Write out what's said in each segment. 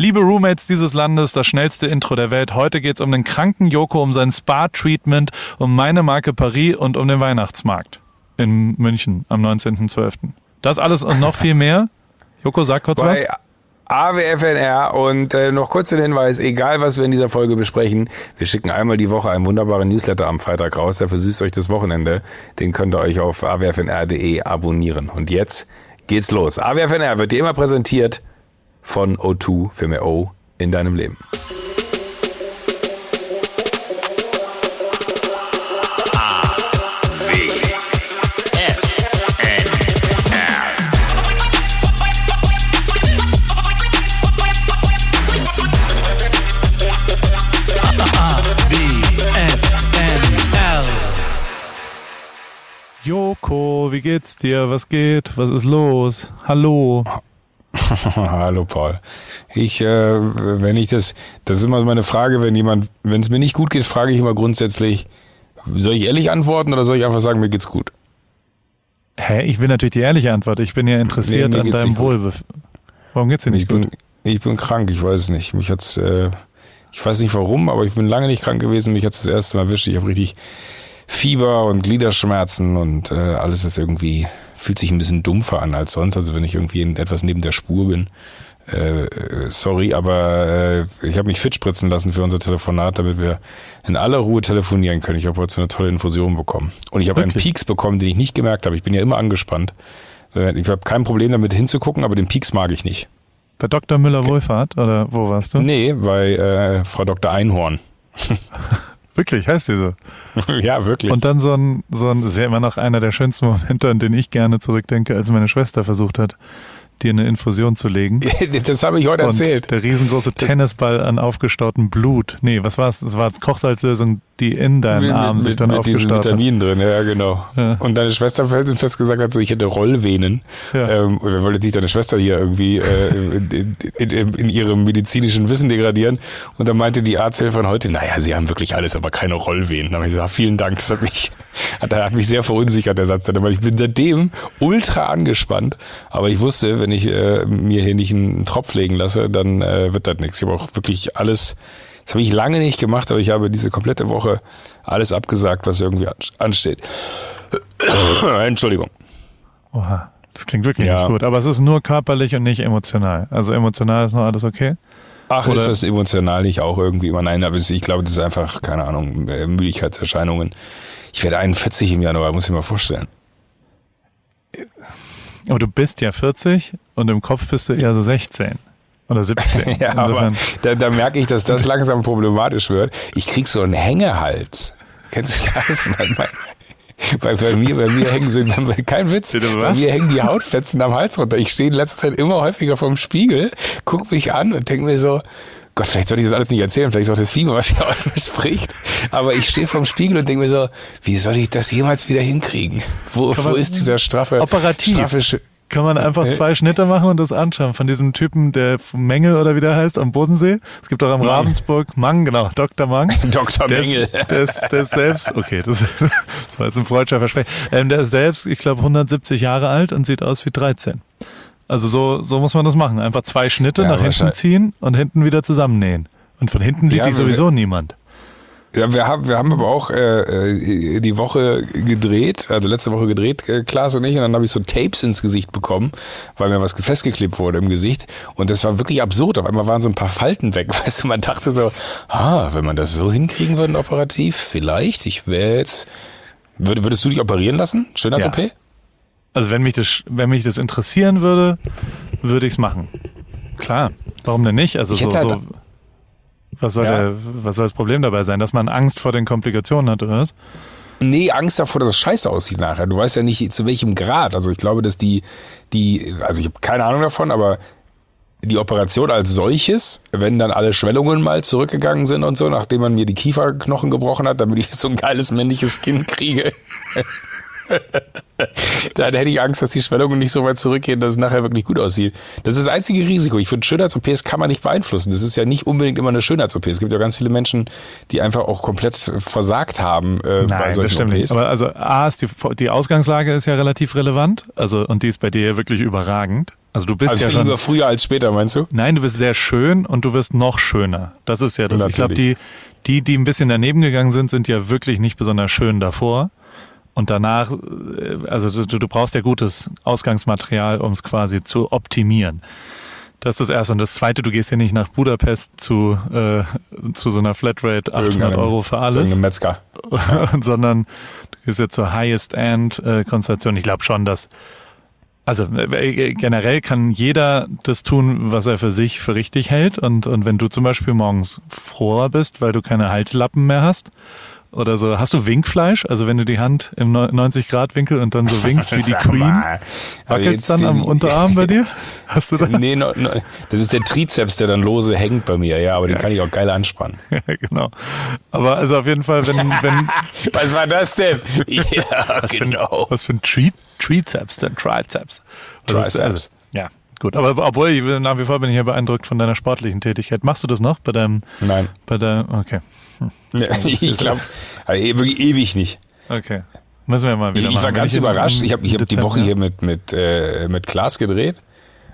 Liebe Roommates dieses Landes, das schnellste Intro der Welt. Heute geht's um den kranken Joko, um sein Spa-Treatment, um meine Marke Paris und um den Weihnachtsmarkt in München am 19.12. Das alles und noch viel mehr. Joko, sag kurz Bei was. AWFNR und äh, noch kurz den Hinweis, egal was wir in dieser Folge besprechen, wir schicken einmal die Woche einen wunderbaren Newsletter am Freitag raus, der versüßt euch das Wochenende. Den könnt ihr euch auf awfnr.de abonnieren. Und jetzt geht's los. AWFNR wird dir immer präsentiert von O2 für mehr O in deinem Leben. Joko, wie geht's dir? Was geht? Was ist los? Hallo. Hallo Paul. Ich, äh, wenn ich das, das ist immer meine Frage, wenn jemand, wenn es mir nicht gut geht, frage ich immer grundsätzlich, soll ich ehrlich antworten oder soll ich einfach sagen, mir geht's gut? Hä? Ich will natürlich die ehrliche Antwort. Ich bin ja interessiert Nee, an deinem. Wohlbefinden. Warum geht's dir Ich nicht gut? bin, ich bin krank, ich weiß es nicht. Mich hat's, äh, ich weiß nicht warum, aber ich bin lange nicht krank gewesen. Mich hat's das erste Mal erwischt. Ich habe richtig Fieber und Gliederschmerzen und äh, alles ist irgendwie, fühlt sich ein bisschen dumpfer an als sonst. Also wenn ich irgendwie in, etwas neben der Spur bin. Äh, äh, sorry, aber äh, ich habe mich fit spritzen lassen für unser Telefonat, damit wir in aller Ruhe telefonieren können. Ich habe heute so eine tolle Infusion bekommen. Und ich habe einen? Peaks bekommen, den ich nicht gemerkt habe. Ich bin ja immer angespannt. Äh, Ich habe kein Problem damit hinzugucken, aber den Peaks mag ich nicht. Bei Dr. Müller-Wohlfahrt? Oder wo warst du? Nee, bei äh, Frau Dr. Einhorn. Wirklich, heißt die so. ja, wirklich. Und dann so ein, so ein, ist ja immer noch einer der schönsten Momente, an den ich gerne zurückdenke, als meine Schwester versucht hat, dir eine Infusion zu legen. das habe ich heute Und erzählt. der riesengroße Tennisball an aufgestautem Blut. Nee, was war's? Das war Kochsalzlösung, die in deinen Arm sich dann mit aufgestaut hat. Vitaminen drin, ja genau. Ja. Und deine Schwester felsenfest gesagt hat, so ich hätte Rollvenen. Ja. Ähm, und wir wollten sich deine Schwester hier irgendwie äh, in, in, in, in ihrem medizinischen Wissen degradieren. Und dann meinte die Arzthelferin heute, naja, sie haben wirklich alles, aber keine Rollvenen. Da habe ich gesagt, vielen Dank. Das hat mich, hat, hat mich sehr verunsichert, der Satz. dann, Weil ich bin seitdem ultra angespannt. Aber ich wusste, wenn ich äh, mir hier nicht einen Tropf legen lasse, dann äh, wird das nichts. Ich habe auch wirklich alles das habe ich lange nicht gemacht, aber ich habe diese komplette Woche alles abgesagt, was irgendwie an- ansteht. Entschuldigung. Oha, das klingt wirklich Ja. nicht gut. Aber es ist nur körperlich und nicht emotional. Also emotional ist noch alles okay. Ach, Oder- ist das emotional nicht auch irgendwie immer? Nein, aber ich glaube, das ist einfach, keine Ahnung, äh, Müdigkeitserscheinungen. Ich werde 41 im Januar, muss ich mir mal vorstellen. Aber du bist ja 40 und im Kopf bist du eher so 16 oder 17. Ja, aber da, da merke ich, dass das langsam problematisch wird. Ich krieg so einen Hängehals. Kennst du das? Bei, bei, mir, bei mir hängen bei, kein Witz, bei mir hängen die Hautfetzen am Hals runter. Ich stehe in letzter Zeit immer häufiger vorm Spiegel, guck mich an und denke mir so, Gott, vielleicht sollte ich das alles nicht erzählen, vielleicht ist auch das Fieber, was hier aus mir spricht. Aber ich stehe vorm Spiegel und denke mir so, wie soll ich das jemals wieder hinkriegen? Wo, wo ist dieser straffe, Operativ. straffe Sch- kann man einfach zwei Schnitte machen und das anschauen von diesem Typen, der Mengel oder wie der heißt, am Bodensee. Es gibt auch am. Ravensburg Mang, genau, Dr. Mang. Dr. Der Mengel. der, ist, der ist selbst, okay, das, das war jetzt ein freudscher Versprechen. Ähm, der ist selbst, ich glaube, 170 Jahre alt und sieht aus wie 13. Also so, so muss man das machen. Einfach zwei Schnitte Ja, nach hinten ziehen und hinten wieder zusammennähen. Und von hinten sieht Ja, die wir- sowieso niemand. Ja, wir haben, wir haben aber auch äh, äh, die Woche gedreht, also letzte Woche gedreht, äh, Klaas und ich, und dann habe ich so Tapes ins Gesicht bekommen, weil mir was festgeklebt wurde im Gesicht. Und das war wirklich absurd. Auf einmal waren so ein paar Falten weg. Weißt du, man dachte so, ah, wenn man das so hinkriegen würde, operativ, vielleicht, ich wäre jetzt. Würd, würdest du dich operieren lassen? Schönheits-OP? Ja. Also wenn mich das, wenn mich das interessieren würde, würde ich es machen. Klar, warum denn nicht? Also so, halt- so was soll Ja. der, was soll das Problem dabei sein, dass man Angst vor den Komplikationen hat oder was? Nee, Angst davor, dass es scheiße aussieht nachher. Du weißt ja nicht, zu welchem Grad. Also ich glaube, dass die, die, also ich habe keine Ahnung davon, aber die Operation als solches, wenn dann alle Schwellungen mal zurückgegangen sind und so, nachdem man mir die Kieferknochen gebrochen hat, damit ich so ein geiles männliches Kind kriege. Dann hätte ich Angst, dass die Schwellungen nicht so weit zurückgehen, dass es nachher wirklich gut aussieht. Das ist das einzige Risiko. Ich finde, Schönheits-OPs kann man nicht beeinflussen. Das ist ja nicht unbedingt immer eine Schönheits-OP. Es gibt ja ganz viele Menschen, die einfach auch komplett versagt haben äh, bei Nein, solchen das stimmt OPs. Aber also A ist die, die Ausgangslage ist ja relativ relevant. Also und die ist bei dir wirklich überragend. Also du bist Also ja schon. lieber früher als später, meinst du? Nein, du bist sehr schön und du wirst noch schöner. Das ist ja das. Ich glaube, die, die, die ein bisschen daneben gegangen sind, sind ja wirklich nicht besonders schön davor. Und danach, äh, also du, du brauchst ja gutes Ausgangsmaterial, um es quasi zu optimieren. Das ist das Erste. Und das Zweite, du gehst ja nicht nach Budapest zu, äh, zu so einer Flatrate 800 Irgendeinem- Euro für Zu alles, irgendeinem Metzger. sondern du gehst ja zur Highest-End-Konstellation. Ich glaube schon, dass also äh, generell kann jeder das tun, was er für sich für richtig hält. Und, und wenn du zum Beispiel morgens froher bist, weil du keine Halslappen mehr hast, oder so, hast du Winkfleisch? Also wenn du die Hand im 90-Grad-Winkel und dann so winkst wie die Queen, wackelt's jetzt dann am Unterarm bei dir? Hast du da? Nee, no, no, das ist der Trizeps, der dann lose hängt bei mir, ja, aber den kann ich auch geil anspannen. Ja, genau. Aber also auf jeden Fall, wenn, wenn Was war das denn? Ja, was für genau. was für ein Tri Trizeps denn? Triceps. Was. Also, ja, gut. Aber obwohl, ich, nach wie vor bin ich ja beeindruckt von deiner sportlichen Tätigkeit. Machst du das noch bei deinem, Nein. bei der, okay, Ja, ich glaube, wirklich ewig nicht. okay. Müssen wir mal wieder Ich machen. war ganz im- überrascht. Ich habe ich hab die Woche hier mit, mit, äh, mit Klaas gedreht.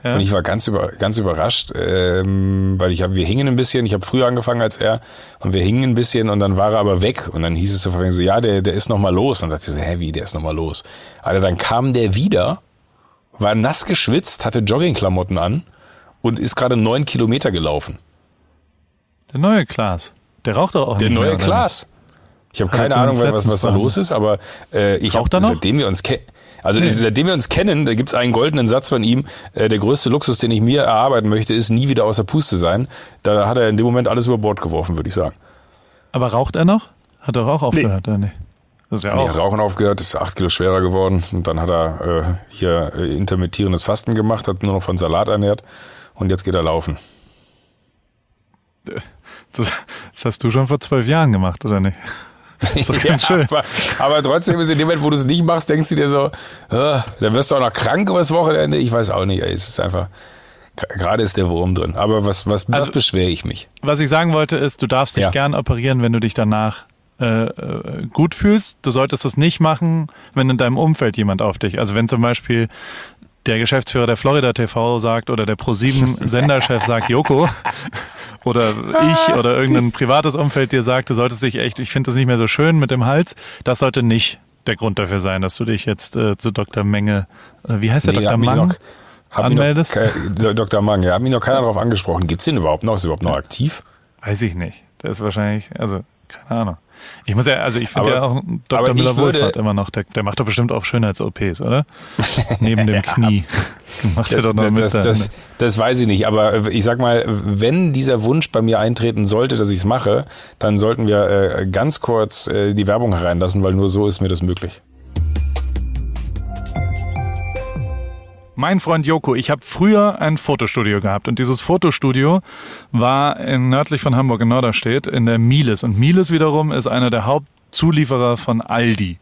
Ja. Und ich war ganz über, ganz überrascht, ähm, weil ich hab, wir hingen ein bisschen. Ich habe früher angefangen als er und wir hingen ein bisschen und dann war er aber weg und dann hieß es so, so ja, der, der ist noch mal los. Und dann dachte ich so, hä, wie, der ist noch mal los. Alter, dann kam der wieder, war nass geschwitzt, hatte Joggingklamotten an und ist gerade neun Kilometer gelaufen. Der neue Klaas. Der raucht doch auch Der nicht neue mehr? Klaas. Ich habe keine Ahnung, was, was da los ist, aber äh, ich hab, seitdem wir uns kennen, also Nee. seitdem wir uns kennen, da gibt's einen goldenen Satz von ihm, äh, der größte Luxus, den ich mir erarbeiten möchte, ist nie wieder außer Puste sein. Da hat er in dem Moment alles über Bord geworfen, würde ich sagen. Aber raucht er noch? Hat er auch aufgehört, oder nicht? Das ist ja Nee, auch. hat Rauchen aufgehört, ist acht Kilo schwerer geworden und dann hat er äh, hier äh, intermittierendes Fasten gemacht, hat nur noch von Salat ernährt und jetzt geht er laufen. Das, das hast du schon vor zwölf Jahren gemacht, oder nicht? ist doch ganz schön. Aber, aber trotzdem ist in dem Moment, wo du es nicht machst, denkst du dir so, äh, dann wirst du auch noch krank übers Wochenende. Ich weiß auch nicht, ey, es ist einfach, gerade ist der Wurm drin. Aber was, was, was Also- beschwere ich mich? Was ich sagen wollte ist, du darfst dich Ja. gern operieren, wenn du dich danach äh, äh, gut fühlst. Du solltest das nicht machen, wenn in deinem Umfeld jemand auf dich. Also wenn zum Beispiel der Geschäftsführer der Florida TV sagt oder der Pro7 Senderchef sagt, Joko, oder ich oder irgendein privates Umfeld dir sagt, du solltest dich echt, ich finde das nicht mehr so schön mit dem Hals, das sollte nicht der Grund dafür sein, dass du dich jetzt äh, zu Dr. Menge, äh, wie heißt der Nee, Dr. Mang? noch- anmeldest? Noch, Dr. Mang, ja, hat mich noch keiner darauf angesprochen. Gibt's den überhaupt noch? Ist er überhaupt noch aktiv? Weiß ich nicht. Der ist wahrscheinlich, also, keine Ahnung. Ich muss ja, also ich finde ja auch Dr. Müller-Wohlfahrt immer noch, der, der macht doch bestimmt auch Schönheits-OPs, oder? Neben dem Knie. Macht er doch noch mit. das, da- das, das weiß ich nicht, aber ich sag mal, wenn dieser Wunsch bei mir eintreten sollte, dass ich es mache, dann sollten wir äh, ganz kurz äh, die Werbung hereinlassen, weil nur so ist mir das möglich. Mein Freund Joko, ich habe früher ein Fotostudio gehabt und dieses Fotostudio war in, nördlich von Hamburg in Norderstedt in der Miles und Miles wiederum ist einer der Hauptzulieferer von Aldi.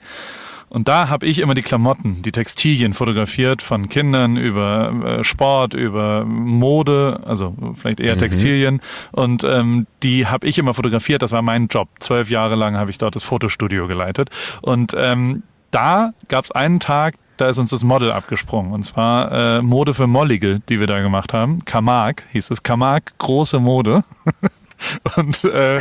Und da habe ich immer die Klamotten, die Textilien fotografiert, von Kindern über äh, Sport, über Mode, also vielleicht eher Textilien. Und ähm, die habe ich immer fotografiert, das war mein Job. Zwölf Jahre lang habe ich dort das Fotostudio geleitet. Und ähm, da gab es einen Tag, da ist uns das Model abgesprungen. Und zwar äh, Mode für Mollige, die wir da gemacht haben. Camargue hieß es. Camargue, große Mode. und, äh,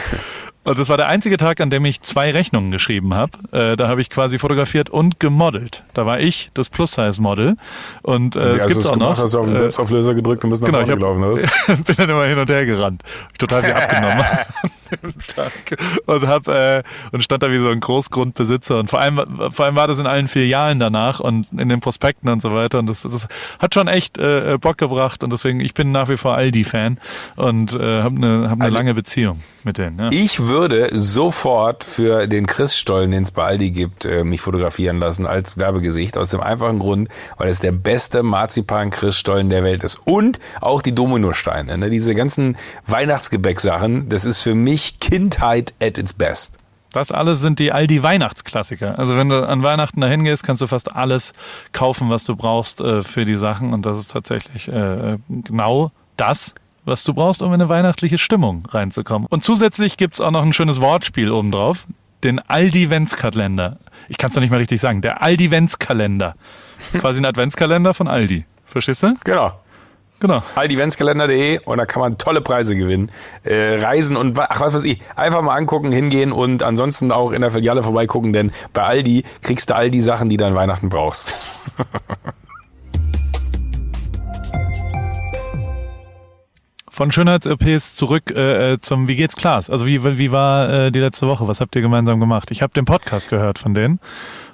und das war der einzige Tag, an dem ich zwei Rechnungen geschrieben habe. Äh, da habe ich quasi fotografiert und gemodelt. Da war ich das Plus-Size-Model. Und äh, es hast gibt auch gemacht, noch. Hast du auf den äh, Selbstauflöser gedrückt und bist nach Genau, vorne gelaufen, oder? was? bin dann immer hin und her gerannt. Hab ich total viel abgenommen an dem Tag. Und hab, äh, und stand da wie so ein Großgrundbesitzer. Und vor allem, vor allem war das in allen Filialen danach und in den Prospekten und so weiter. Und das, das hat schon echt äh, Bock gebracht. Und deswegen, ich bin nach wie vor Aldi-Fan und äh, habe eine hab ne Also- lange Beziehung mit denen. Ja. Ich würde sofort für den Chris-Stollen, den es bei Aldi gibt, äh, mich fotografieren lassen als Werbegesicht. Aus dem einfachen Grund, weil es der beste Marzipan-Chris-Stollen der Welt ist. Und auch die Dominosteine. Ne? Diese ganzen Weihnachtsgebäcksachen, das ist für mich Kindheit at its best. Das alles sind die Aldi Weihnachtsklassiker. Also wenn du an Weihnachten dahin gehst, kannst du fast alles kaufen, was du brauchst äh, für die Sachen. Und das ist tatsächlich äh, genau das, was du brauchst, um in eine weihnachtliche Stimmung reinzukommen. Und zusätzlich gibt's auch noch ein schönes Wortspiel obendrauf. Den Aldi-Ventskalender. Ich kann es doch nicht mal richtig sagen. Der Aldi-Ventskalender. Das ist quasi ein Adventskalender von Aldi. Verstehst du? Genau. Genau. Aldiventskalender.de und da kann man tolle Preise gewinnen. Äh, Reisen und ach, was weiß ich. Einfach mal angucken, hingehen und ansonsten auch in der Filiale vorbeigucken, denn bei Aldi kriegst du all die Sachen, die du an Weihnachten brauchst. Von Schönheits-OPs zurück äh, zum Wie geht's Klaas? Also wie, wie war äh, die letzte Woche? Was habt ihr gemeinsam gemacht? Ich habe den Podcast gehört von denen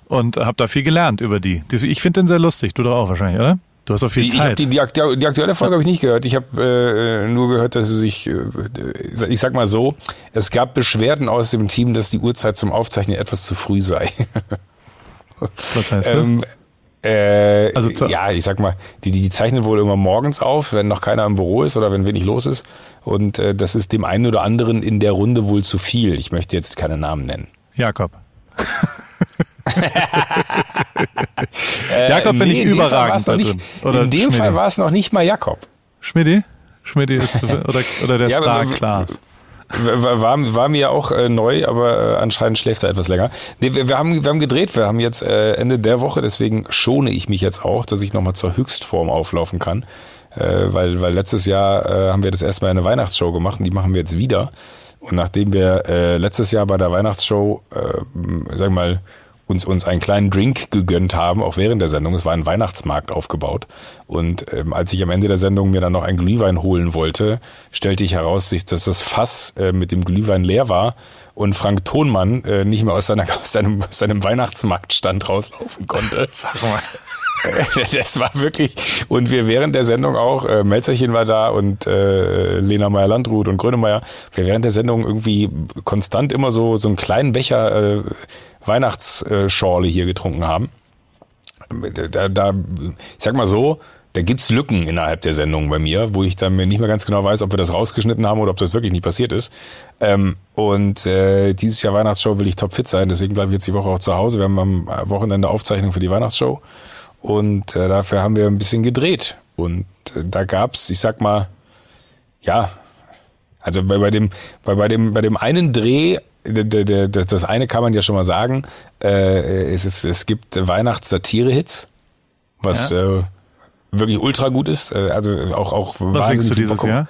und habe da viel gelernt über die. Ich finde den sehr lustig. Du doch auch wahrscheinlich, oder? Du hast auch viel die, Zeit. Die, die, die, aktuelle Folge habe ich nicht gehört. Ich habe äh, nur gehört, dass sie sich, äh, ich sag mal so, es gab Beschwerden aus dem Team, dass die Uhrzeit zum Aufzeichnen etwas zu früh sei. Was heißt das? Ähm, äh, also ja, ich sag mal, die, die zeichnen wohl immer morgens auf, wenn noch keiner im Büro ist oder wenn wenig los ist. Und äh, das ist dem einen oder anderen in der Runde wohl zu viel. Ich möchte jetzt keine Namen nennen. Jakob. Jakob finde nee, ich überragend. Nicht, oder in dem Schmidi. Fall war es noch nicht mal Jakob. Schmidti? Schmidti ist oder, oder der ja, Star Klaas. War, war mir auch äh, neu, aber äh, anscheinend schläft er etwas länger. Nee, wir, wir, haben, wir haben gedreht, wir haben jetzt äh, Ende der Woche, deswegen schone ich mich jetzt auch, dass ich nochmal zur Höchstform auflaufen kann. Äh, weil, weil letztes Jahr äh, haben wir das erstmal eine Weihnachtsshow gemacht und die machen wir jetzt wieder. Und nachdem wir äh, letztes Jahr bei der Weihnachtsshow, äh, sag mal, uns, uns einen kleinen Drink gegönnt haben, auch während der Sendung. Es war ein Weihnachtsmarkt aufgebaut. Und ähm, als ich am Ende der Sendung mir dann noch ein Glühwein holen wollte, stellte ich heraus, dass das Fass äh, mit dem Glühwein leer war und Frank Thonmann äh, nicht mehr aus, seiner, aus, seinem, aus seinem Weihnachtsmarktstand rauslaufen konnte. Sag mal. das war wirklich, und wir während der Sendung auch, äh, Melzerchen war da und äh, Lena Meyer-Landrut und Grönemeyer, wir während der Sendung irgendwie konstant immer so, so einen kleinen Becher äh, Weihnachtsschorle hier getrunken haben. Da, da, ich sag mal so, da gibt's Lücken innerhalb der Sendung bei mir, wo ich dann mir nicht mehr ganz genau weiß, ob wir das rausgeschnitten haben oder ob das wirklich nicht passiert ist. Ähm, und äh, dieses Jahr Weihnachtsshow will ich topfit sein, deswegen bleibe ich jetzt die Woche auch zu Hause. Wir haben am Wochenende Aufzeichnung für die Weihnachtsshow und äh, dafür haben wir ein bisschen gedreht. Und äh, da gab's, ich sag mal, ja, also bei, bei dem, bei, bei dem, bei dem einen Dreh das eine kann man ja schon mal sagen. Äh, es, ist, es gibt Weihnachts-Satire-Hits, was ja. äh, wirklich ultra gut ist. Äh, also auch, auch Was singst du dieses Jahr?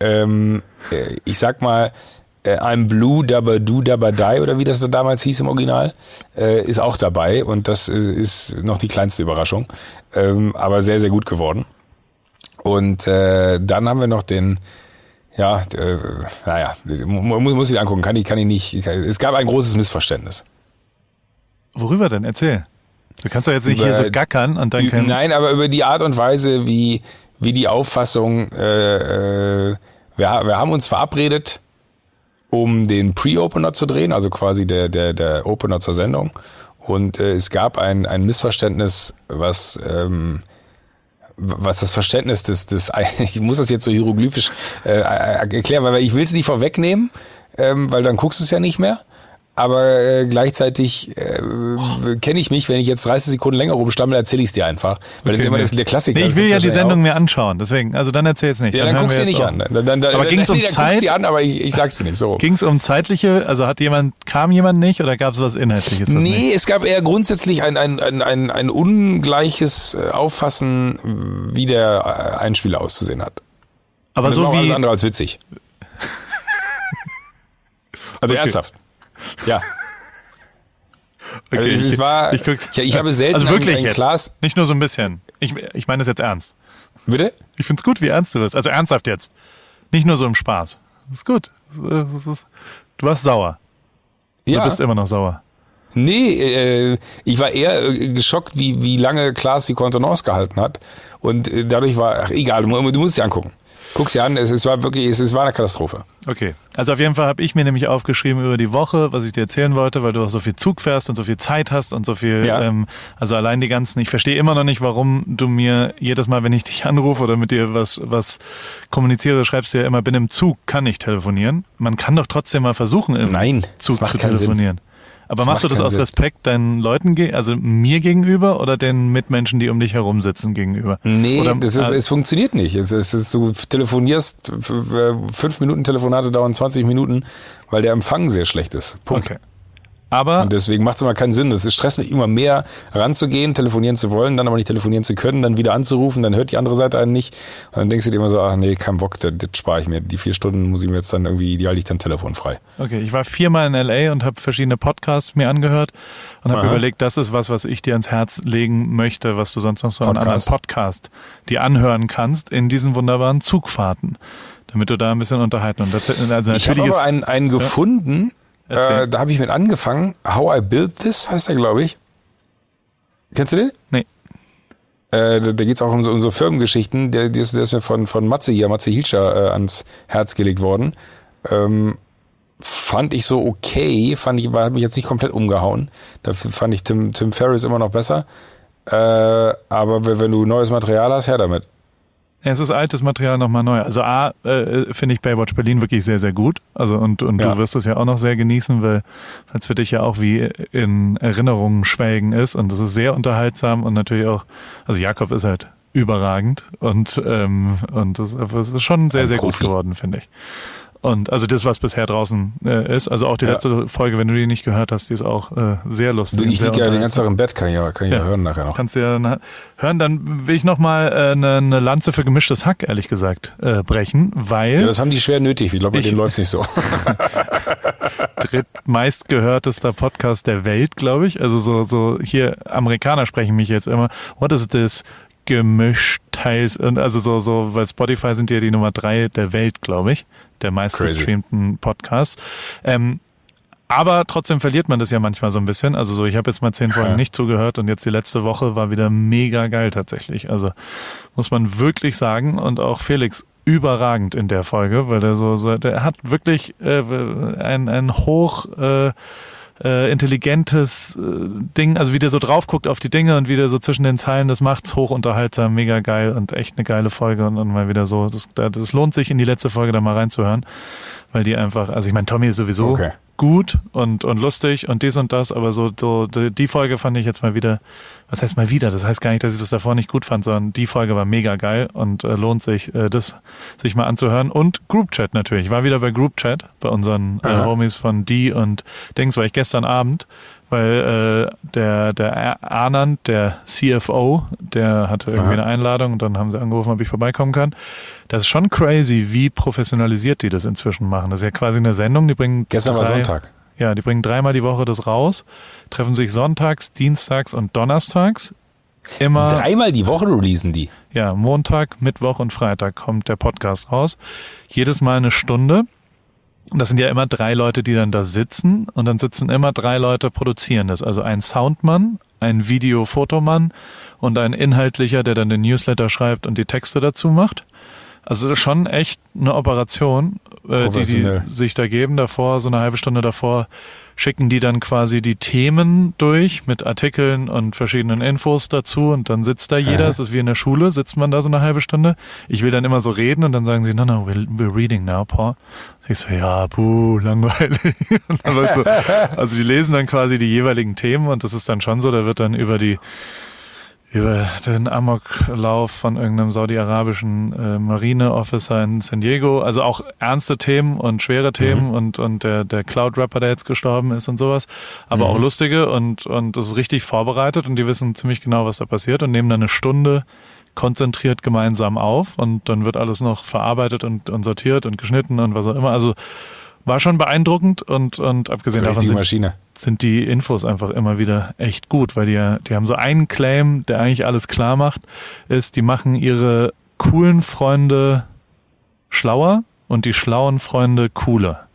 Ähm, äh, ich sag mal, I'm Blue Dabba Do Dabba Die oder wie das da damals hieß im Original, ist auch dabei und das ist noch die kleinste Überraschung, ähm, aber sehr, sehr gut geworden. Und dann haben wir noch den ja, äh, naja, muss, muss ich angucken, kann ich, kann ich nicht. Es gab ein großes Missverständnis. Worüber denn? Erzähl. Du kannst doch jetzt nicht über, hier so gackern und dann können. Nein, aber über die Art und Weise, wie, wie die Auffassung, äh, äh, wir, wir haben uns verabredet, um den Pre-Opener zu drehen, also quasi der, der, der Opener zur Sendung. Und äh, es gab ein, ein Missverständnis, was ähm, was das Verständnis des, des ich muss das jetzt so hieroglyphisch äh, erklären, weil ich will es nicht vorwegnehmen, ähm, weil dann guckst du es ja nicht mehr aber äh, gleichzeitig äh, kenne ich mich, wenn ich jetzt 30 Sekunden länger rumstammel, erzähle ich es dir einfach. Weil okay, das ist immer nee. das, der Klassiker. Nee, ich will ja die Sendung auch. mir anschauen, deswegen, also dann erzähl es nicht. Ja, dann, dann guckst du nicht auch. an. Dann, dann, aber ging es um nee, Zeit? Die an, aber ich, ich sag's dir nicht so. Ging es um zeitliche, also hat jemand, kam jemand nicht oder gab es was Inhaltliches? Was nee, nicht? es gab eher grundsätzlich ein, ein, ein, ein, ein ungleiches äh, Auffassen, wie der äh, Einspieler auszusehen hat. Aber so wie... alles andere als witzig. also okay. ernsthaft. Ja. Okay, also ich, war, ich, guck, ich, ich, habe selten also wirklich ein, ein Glas. Nicht nur so ein bisschen. Ich, ich meine das jetzt ernst. Bitte? Ich finde es gut, wie ernst du das. Also ernsthaft jetzt. Nicht nur so im Spaß. Das ist gut. Das ist, du warst sauer. Ja. Du bist immer noch sauer. Nee, äh, ich war eher äh, geschockt, wie, wie lange Klaas die Kontenance gehalten hat. Und äh, dadurch war, ach egal, du, du musst sie angucken. Guck's dir an, es, es war wirklich, es, es war eine Katastrophe. Okay. Also auf jeden Fall habe ich mir nämlich aufgeschrieben über die Woche, was ich dir erzählen wollte, weil du auch so viel Zug fährst und so viel Zeit hast und so viel, ja. ähm, also allein die ganzen, ich verstehe immer noch nicht, warum du mir jedes Mal, wenn ich dich anrufe oder mit dir was, was kommuniziere, schreibst du ja immer, bin im Zug, kann ich telefonieren. Man kann doch trotzdem mal versuchen, im Nein, Zug zu telefonieren. Sinn. Aber das machst du das aus Sinn. Respekt deinen Leuten, also mir gegenüber oder den Mitmenschen, die um dich herum sitzen, gegenüber? Nee, oder, das ist, äh, es funktioniert nicht. Es, es ist, du telefonierst, fünf Minuten Telefonate dauern 20 Minuten, weil der Empfang sehr schlecht ist. Punkt. Okay. Aber Und deswegen macht es immer keinen Sinn. Das ist stresst mich immer mehr, ranzugehen, telefonieren zu wollen, dann aber nicht telefonieren zu können, dann wieder anzurufen, dann hört die andere Seite einen nicht. Und dann denkst du dir immer so, ach nee, kein Bock, das, das spare ich mir. Die vier Stunden muss ich mir jetzt dann irgendwie, die halte ich dann telefonfrei. Okay, ich war viermal in LA und habe verschiedene Podcasts mir angehört und habe überlegt, das ist was, was ich dir ans Herz legen möchte, was du sonst noch so an anderen Podcast. Dir anhören kannst in diesen wunderbaren Zugfahrten, damit du da ein bisschen unterhalten und das, also Ich habe aber einen, einen gefunden, Erzähl. Äh, da habe ich mit angefangen. How I Built This heißt er, glaube ich. Kennst du den? nee, Äh, da da geht's auch um so, um so Firmengeschichten. Der, der, ist, der ist mir von, von Matze hier, Matze Hilscher, äh, ans Herz gelegt worden. Ähm, fand ich so okay, fand ich, war, hat mich jetzt nicht komplett umgehauen. Dafür fand ich Tim, Tim Ferriss immer noch besser. Äh, aber wenn wenn du neues Material hast, her damit. Es ist altes Material nochmal neu. Also A, äh, finde ich Baywatch Berlin wirklich sehr, sehr gut. Also und, und Ja. du wirst es ja auch noch sehr genießen, weil es für dich ja auch wie in Erinnerungen schwelgen ist und es ist sehr unterhaltsam und natürlich auch, also Jakob ist halt überragend und ähm, und das, das ist schon sehr, Ein sehr gut geworden, finde ich. Und also das, was bisher draußen äh, ist, also auch die Ja. letzte Folge, wenn du die nicht gehört hast, die ist auch äh, sehr lustig. Du, ich liege ja den ganzen. Tag im Bett, kann ich ja, kann ich ja. Ja. hören nachher noch. Kannst du ja hören, dann will ich nochmal äh, eine, eine Lanze für gemischtes Hack, ehrlich gesagt, äh, brechen, weil Ja, das haben die schwer nötig. Ich glaube, bei denen läuft's nicht so. drittmeistgehörtester Podcast der Welt, glaube ich. Also so, so hier Amerikaner sprechen mich jetzt immer. What is this? Gemischt teils und also so so weil Spotify sind ja die Nummer drei der Welt, glaube ich, der meistgestreamten Podcasts. Ähm, aber trotzdem verliert man das ja manchmal so ein bisschen. Also so, ich habe jetzt mal zehn Folgen Ja. nicht zugehört und jetzt die letzte Woche war wieder mega geil tatsächlich. Also muss man wirklich sagen und auch Felix überragend in der Folge, weil der so, so der hat wirklich äh, ein, ein hoch äh, äh, intelligentes äh, Ding, also wie der so drauf guckt auf die Dinge und wie der so zwischen den Zeilen das macht's hoch unterhaltsam, mega geil und echt eine geile Folge und, und mal wieder so, das, das lohnt sich in die letzte Folge da mal reinzuhören, weil die einfach, also ich meine, Tommy ist sowieso Okay. Gut und, und lustig und dies und das, aber so, so die, die Folge fand ich jetzt mal wieder, was heißt mal wieder? Das heißt gar nicht, dass ich das davor nicht gut fand, sondern die Folge war mega geil und äh, lohnt sich, äh, das sich mal anzuhören. Und Group Chat natürlich. Ich war wieder bei Group Chat, bei unseren äh. Homies von D und Dings, war ich gestern Abend, weil äh, der, der Arnand, der CFO, der hatte irgendwie Aha. eine Einladung und dann haben sie angerufen, ob ich vorbeikommen kann. Das ist schon crazy, wie professionalisiert die das inzwischen machen. Das ist ja quasi eine Sendung, die bringen Gestern war drei- Sonntag. ja, die bringen dreimal die Woche das raus, treffen sich sonntags, dienstags und donnerstags. Immer, Dreimal die Woche releasen die. ja, Montag, Mittwoch und Freitag kommt der Podcast raus. Jedes Mal eine Stunde. Und das sind ja immer drei Leute, die dann da sitzen. Und dann sitzen immer drei Leute produzieren das. Also ein Soundmann, ein Video-Fotomann und ein Inhaltlicher, der dann den Newsletter schreibt und die Texte dazu macht. Also schon echt eine Operation, äh, die Professionell. sich da geben. Davor, so eine halbe Stunde davor, schicken die dann quasi die Themen durch mit Artikeln und verschiedenen Infos dazu und dann sitzt da jeder, es ist wie in der Schule, sitzt man da so eine halbe Stunde. Ich will dann immer so reden und dann sagen sie, no, no, we're, we're reading now, Paul. Ich so, ja, puh, langweilig. So, also die lesen dann quasi die jeweiligen Themen und das ist dann schon so, da wird dann über die über den Amoklauf von irgendeinem saudi-arabischen äh, Marineofficer in San Diego. Also auch ernste Themen und schwere Themen und, und der, der Cloud-Rapper, der jetzt gestorben ist und sowas. Aber auch lustige und, und das ist richtig vorbereitet und die wissen ziemlich genau, was da passiert und nehmen dann eine Stunde konzentriert gemeinsam auf und dann wird alles noch verarbeitet und, und sortiert und geschnitten und was auch immer. Also war schon beeindruckend und, und abgesehen eine davon sind Maschine. sind die Infos einfach immer wieder echt gut, weil die, ja- die haben so einen Claim, der eigentlich alles klar macht, ist, die machen ihre coolen Freunde schlauer und die schlauen Freunde cooler.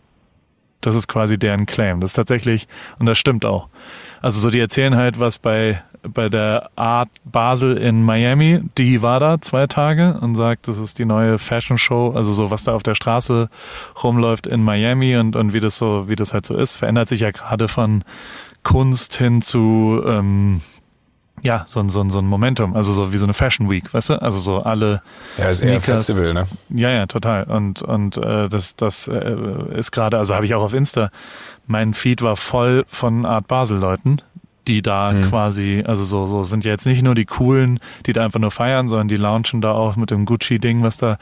Das ist quasi deren Claim. Das ist tatsächlich, und das stimmt auch. Also so, die erzählen halt, was bei, bei der Art Basel in Miami, die war da zwei Tage und sagt, das ist die neue Fashion Show, also so, was da auf der Straße rumläuft in Miami und, und wie das so, wie das halt so ist, verändert sich ja gerade von Kunst hin zu, ähm, ja, so ein, so ein, so ein Momentum, also so wie so eine Fashion Week, weißt du? Also so alle Ja, ist eher Sneakers. Festival, ne? ja, ja, total. Und und äh, das das äh, ist gerade, also habe ich auch auf Insta. Mein Feed war voll von Art Basel Leuten, die da Mhm. quasi, also so so sind ja jetzt nicht nur die coolen, die da einfach nur feiern, sondern die launchen da auch mit dem Gucci Ding, was da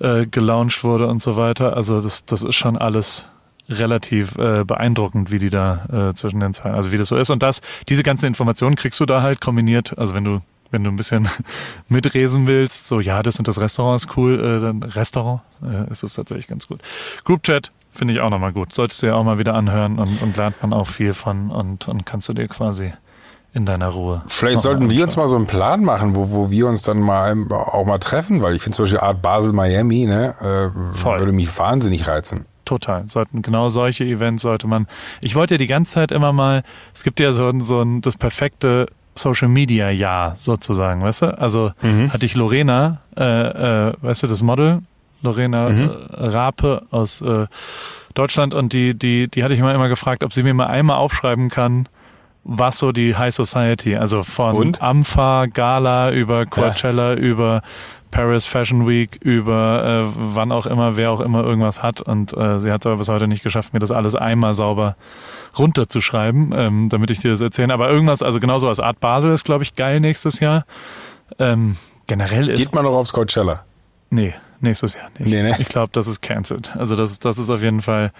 äh, gelauncht wurde und so weiter. Also das das ist schon alles relativ äh, beeindruckend, wie die da äh, zwischen den Zeilen, also wie das so ist. Und das, diese ganzen Informationen kriegst du da halt kombiniert. Also wenn du wenn du ein bisschen mitresen willst, so ja, das und das Restaurant ist cool, äh, dann Restaurant äh, ist es tatsächlich ganz gut. Group Chat finde ich auch nochmal gut. Solltest du ja auch mal wieder anhören und, und lernt man auch viel von und, und kannst du dir quasi in deiner Ruhe. Vielleicht sollten wir uns mal so einen Plan machen, wo, wo wir uns dann mal auch mal treffen, weil ich finde zum Beispiel Art Basel Miami, ne, äh, Voll. würde mich wahnsinnig reizen. Total. Sollten genau solche Events sollte man. Ich wollte ja die ganze Zeit immer mal. Es gibt ja so ein, so ein das perfekte Social Media Jahr sozusagen, weißt du? Also mhm. hatte ich Lorena, äh, äh, weißt du, das Model, Lorena mhm. Äh, Rape aus äh, Deutschland und die, die, die hatte ich immer immer gefragt, ob sie mir mal einmal aufschreiben kann, was so die High Society, also von und? Amfa, Gala über Coachella, ja. über Paris Fashion Week, über äh, wann auch immer, wer auch immer irgendwas hat. Und äh, sie hat es aber bis heute nicht geschafft, mir das alles einmal sauber runterzuschreiben, ähm, damit ich dir das erzähle. Aber irgendwas, also genauso als Art Basel ist, glaube ich, geil nächstes Jahr. Ähm, generell ist. Geht man noch aufs Coachella? Nee, nächstes Jahr nicht. Nee, ne? Ich glaube, das ist cancelled. Also das, das ist auf jeden Fall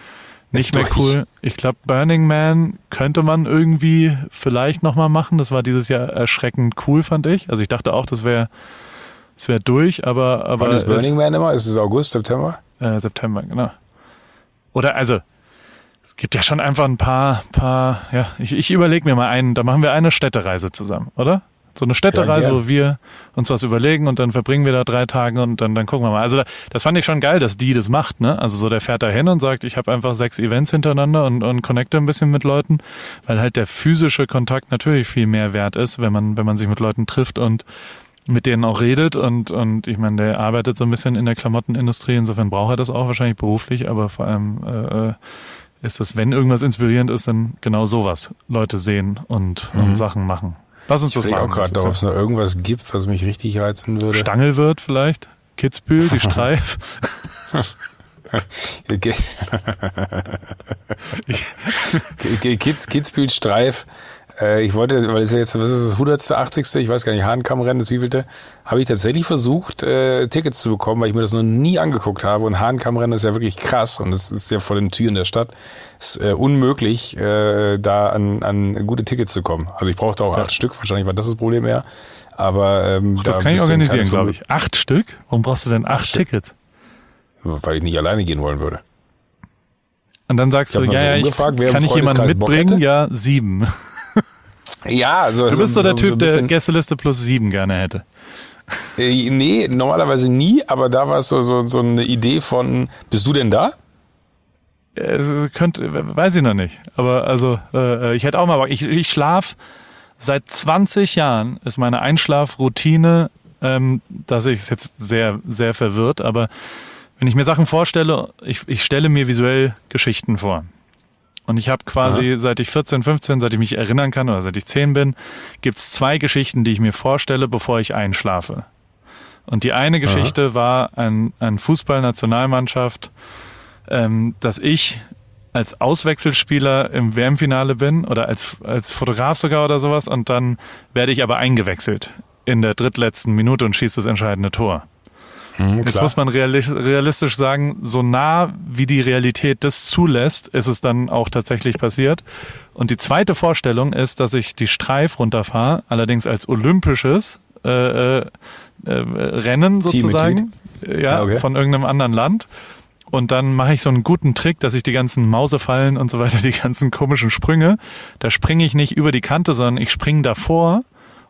nicht mehr cool. Ich glaube, Burning Man könnte man irgendwie vielleicht nochmal machen. Das war dieses Jahr erschreckend cool, fand ich. Also ich dachte auch, das wäre das wäre durch, aber. aber Wann ist Burning Man immer? Ist es August, September? Äh, September, genau. Oder also, es gibt ja schon einfach ein paar, paar, ja, ich, ich überlege mir mal einen, da machen wir eine Städtereise zusammen, oder? So eine Städtereise, ja, wo wir uns was überlegen und dann verbringen wir da drei Tage und dann, dann gucken wir mal. Also das fand ich schon geil, dass die das macht, ne? Also so der fährt da hin und sagt, ich habe einfach sechs Events hintereinander und, und connecte ein bisschen mit Leuten, weil halt der physische Kontakt natürlich viel mehr wert ist, wenn man, wenn man sich mit Leuten trifft und mit denen auch redet und, und ich meine, der arbeitet so ein bisschen in der Klamottenindustrie, insofern braucht er das auch wahrscheinlich beruflich, aber vor allem äh, äh ist das, wenn irgendwas inspirierend ist, dann genau sowas. Leute sehen und, mhm. und Sachen machen. Lass uns ich das machen. Ich auch gerade, ob es noch irgendwas gibt, was mich richtig reizen würde. Stangelwirt vielleicht? Kitzbühel, die Streif? Kids, Kitzbühel Streif äh, ich wollte, weil es ja jetzt, was ist das, 100., 80., ich weiß gar nicht, Hahnkammrennen, das wievielte, habe ich tatsächlich versucht, äh, Tickets zu bekommen, weil ich mir das noch nie angeguckt habe. Und Hahnkammrennen ist ja wirklich krass und es ist ja vor den Türen der Stadt. Es ist äh, unmöglich, äh, da an, an gute Tickets zu kommen. Also ich brauchte auch ja. acht Stück, wahrscheinlich war das das Problem eher. Aber ähm, Ach, das da kann ich organisieren, glaube ich. Acht Stück? Warum brauchst du denn acht, acht Tickets? Weil ich nicht alleine gehen wollen würde. Und dann sagst du, ja, ja, ich, kann ich jemanden mitbringen? Ja, sieben. Ja, also. Du bist so, so der Typ, so der Gästeliste plus sieben gerne hätte. Äh, nee, normalerweise nie, aber da war es so, so, so eine Idee von, bist du denn da? Äh, könnte, weiß ich noch nicht. Aber also, äh, ich hätte auch mal, ich, ich schlaf seit 20 Jahren ist meine Einschlafroutine, ähm, dass ich es jetzt sehr, sehr verwirrt, aber wenn ich mir Sachen vorstelle, ich, ich stelle mir visuell Geschichten vor. Und ich habe quasi, Aha. seit ich 14, 15, seit ich mich erinnern kann oder seit ich 10 bin, gibt's zwei Geschichten, die ich mir vorstelle, bevor ich einschlafe. Und die eine Geschichte Aha. war ein, ein Fußballnationalmannschaft, ähm, dass ich als Auswechselspieler im WM-Finale bin oder als, als Fotograf sogar oder sowas und dann werde ich aber eingewechselt in der drittletzten Minute und schieße das entscheidende Tor. Hm, Jetzt muss man realistisch sagen, so nah wie die Realität das zulässt, ist es dann auch tatsächlich passiert. Und die zweite Vorstellung ist, dass ich die Streif runterfahre, allerdings als olympisches äh, äh, äh Rennen sozusagen, ja, ah, okay. von irgendeinem anderen Land. Und dann mache ich so einen guten Trick, dass ich die ganzen Mausefallen und so weiter, die ganzen komischen Sprünge, da springe ich nicht über die Kante, sondern ich springe davor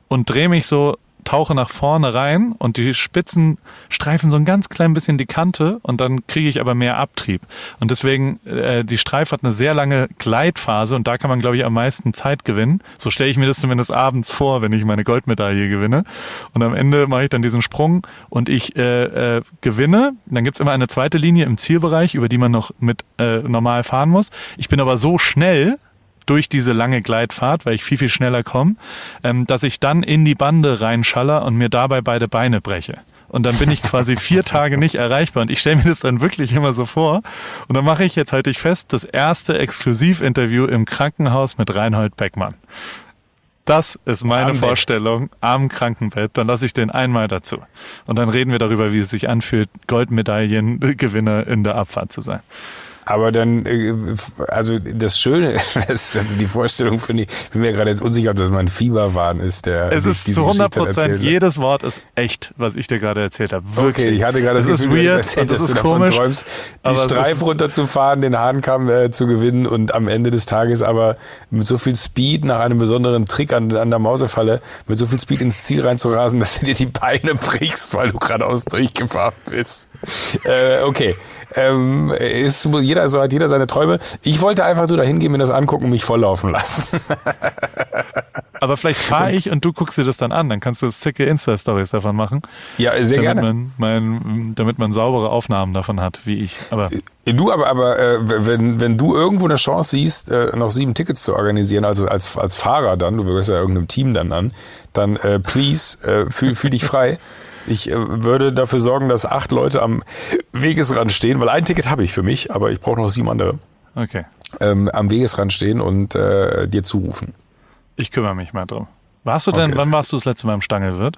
und drehe mich so tauche nach vorne rein und die Spitzen streifen so ein ganz klein bisschen die Kante und dann kriege ich aber mehr Abtrieb. Und deswegen, äh, die Streif hat eine sehr lange Gleitphase und da kann man, glaube ich, am meisten Zeit gewinnen. So stelle ich mir das zumindest abends vor, wenn ich meine Goldmedaille gewinne. Und am Ende mache ich dann diesen Sprung und ich äh, äh, gewinne. Dann gibt's immer eine zweite Linie im Zielbereich, über die man noch mit äh, normal fahren muss. Ich bin aber so schnell, durch diese lange Gleitfahrt, weil ich viel, viel schneller komme, ähm, dass ich dann in die Bande reinschaller und mir dabei beide Beine breche. Und dann bin ich quasi vier Tage nicht erreichbar. Und ich stelle mir das dann wirklich immer so vor. Und dann mache ich, jetzt halte ich fest, das erste Exklusivinterview im Krankenhaus mit Reinhold Beckmann. Das ist meine am Vorstellung Bett. am Krankenbett. Dann lasse ich den einmal dazu. Und dann reden wir darüber, wie es sich anfühlt, Goldmedaillengewinner in der Abfahrt zu sein. Aber dann, äh, also das Schöne, das ist also die Vorstellung, finde ich, bin mir gerade jetzt unsicher, ob das mein Fieberwahn ist, der. Es ist zu 100 Prozent, jedes Wort ist echt, was ich dir gerade erzählt habe. Wirklich. Okay, ich hatte gerade das, das Gefühl, ist weird erzählt, das ist komisch, träumst, die Streife runterzufahren, den Hahnkamm äh, zu gewinnen und am Ende des Tages aber mit so viel Speed nach einem besonderen Trick an, an der Mausefalle, mit so viel Speed ins Ziel reinzurasen, dass du dir die Beine brichst, weil du geradeaus durchgefahren bist. äh, okay. Ähm, ist jeder, so hat jeder seine Träume. Ich wollte einfach nur dahin gehen, mir das angucken und mich volllaufen lassen. Aber vielleicht fahre ich und du guckst dir das dann an, dann kannst du zicke Insta-Stories davon machen. Ja, sehr damit gerne. Man, mein, damit man saubere Aufnahmen davon hat, wie ich. Aber Du, aber, aber äh, wenn, wenn du irgendwo eine Chance siehst, äh, noch sieben Tickets zu organisieren, also als, als Fahrer dann, du wirst ja irgendeinem Team dann an, dann äh, please, äh, fühl, fühl dich frei. Ich äh, würde dafür sorgen, dass acht Leute am Wegesrand stehen, weil ein Ticket habe ich für mich, aber ich brauche noch sieben andere. Okay. Ähm, am Wegesrand stehen und äh, dir zurufen. Ich kümmere mich mal drum. Warst du denn, Okay. wann warst du das letzte Mal im Stangelwirt?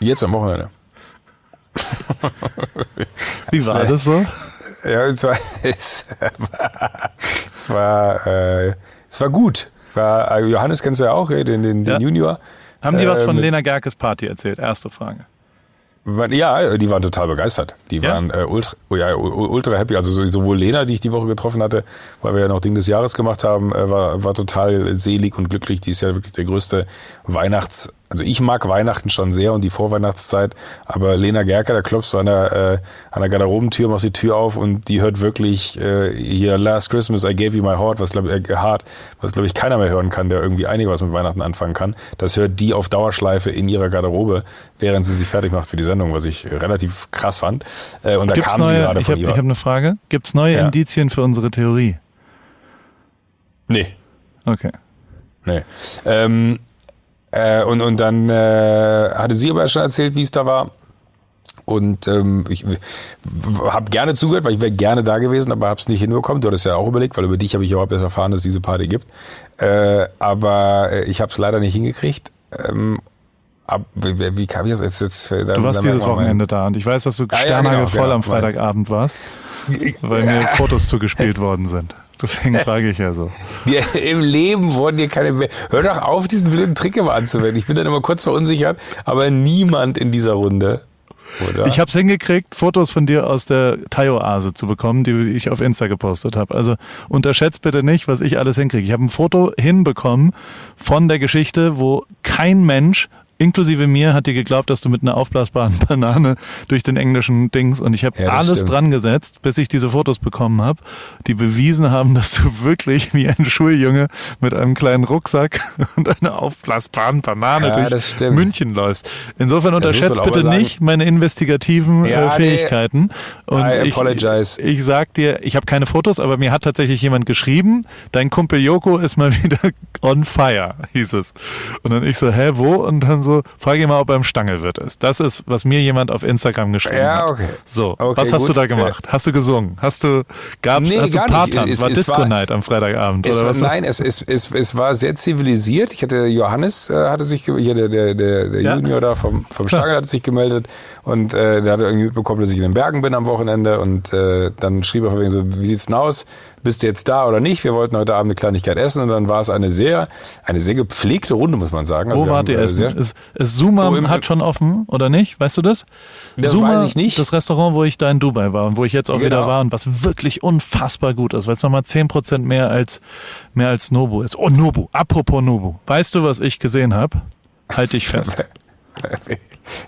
Jetzt am Wochenende. Wie war das so? Ja, es war, es war, es war, äh, es war gut. War, äh, Johannes kennst du ja auch, den, den, den Ja. Junior. Haben die was von mit- Lena Gerkes Party erzählt? Erste Frage. Ja, die waren total begeistert. Die Ja? waren äh, ultra, oh ja, ultra happy. Also so- sowohl Lena, die ich die Woche getroffen hatte, weil wir ja noch Ding des Jahres gemacht haben, äh, war, war total selig und glücklich. Die ist ja wirklich der größte Weihnachts... Also ich mag Weihnachten schon sehr und die Vorweihnachtszeit, aber Lena Gerker, da klopfst du an der, äh, an der Garderobentür, machst die Tür auf und die hört wirklich äh, hier Last Christmas I gave you my heart, was glaube ich, äh, heart, was glaube ich keiner mehr hören kann, der irgendwie einige was mit Weihnachten anfangen kann. Das hört die auf Dauerschleife in ihrer Garderobe, während sie sich fertig macht für die Sendung, was ich relativ krass fand. Äh, und da Gibt's kam sie neue, gerade ich von habe ihrer. hab eine Frage. Gibt es neue Ja. Indizien für unsere Theorie? nee, Okay. nee. Ähm, äh, und, und dann äh, hatte sie aber schon erzählt, wie es da war. Und ähm, ich habe gerne zugehört, weil ich wäre gerne da gewesen, aber habe es nicht hinbekommen. Du hattest ja auch überlegt, weil über dich habe ich überhaupt erst erfahren, dass es diese Party gibt. Äh, aber äh, ich habe es leider nicht hingekriegt. Ähm, ab, wie, wie kam ich das jetzt? jetzt Du warst dieses Wochenende da und ich weiß, dass du Ah, ja, genau, voll genau, am Freitagabend warst, weil mir Fotos zugespielt worden sind. Deswegen frage ich ja so. Ja, Im Leben wurden dir keine mehr. Hör doch auf, diesen blöden Trick immer anzuwenden. Ich bin dann immer kurz verunsichert, aber niemand in dieser Runde. Oder? Ich habe es hingekriegt, Fotos von dir aus der Thai-Oase zu bekommen, die ich auf Insta gepostet habe. Also unterschätzt bitte nicht, was ich alles hinkriege. Ich habe ein Foto hinbekommen von der Geschichte, wo kein Mensch inklusive mir hat dir geglaubt, dass du mit einer aufblasbaren Banane durch den englischen Dings und ich habe Ja, alles stimmt. dran gesetzt, bis ich diese Fotos bekommen habe, die bewiesen haben, dass du wirklich wie ein Schuljunge mit einem kleinen Rucksack und einer aufblasbaren Banane Ja, durch. München läufst. Insofern unterschätzt bitte sagen. nicht meine investigativen Ja, äh, Fähigkeiten. Und I ich, apologize. ich sag dir, ich habe keine Fotos, aber mir hat tatsächlich jemand geschrieben, dein Kumpel Joko ist mal wieder on fire, hieß es. Und dann ich so, hä, wo? Und dann so, frage mal, ob er im Stangelwirt ist. Das ist, was mir jemand auf Instagram geschrieben Ja, hat. okay. So, Okay, was hast gut. du da gemacht? Hast du gesungen? Hast du, gab's, Nee, hast du. Partanz? Es- War es Disco war- Night am Freitagabend? Oder war, was? nein, es, es, es, es war sehr zivilisiert. Ich hatte Johannes äh, hatte sich hier der der der, der Ja. Junior da vom vom Stangel hatte sich gemeldet und äh, der hatte irgendwie mitbekommen, dass ich in den Bergen bin am Wochenende und äh, dann schrieb er von wegen so, wie sieht's denn aus? Bist du jetzt da oder nicht? Wir wollten heute Abend eine Kleinigkeit essen und dann war es eine sehr eine sehr gepflegte Runde, muss man sagen. Also Wo wart ihr äh, essen? sehr- Ist, ist Zuma Oh, im- hat schon offen oder nicht? Weißt du das? Das Zuma, weiß ich nicht. Das Restaurant, wo ich da in Dubai war und wo ich jetzt auch Genau. wieder war und was wirklich unfassbar gut ist, weil es nochmal 10% mehr als, mehr als Nobu ist. Oh, Nobu. Apropos Nobu. Weißt du, was ich gesehen habe? Halt dich fest.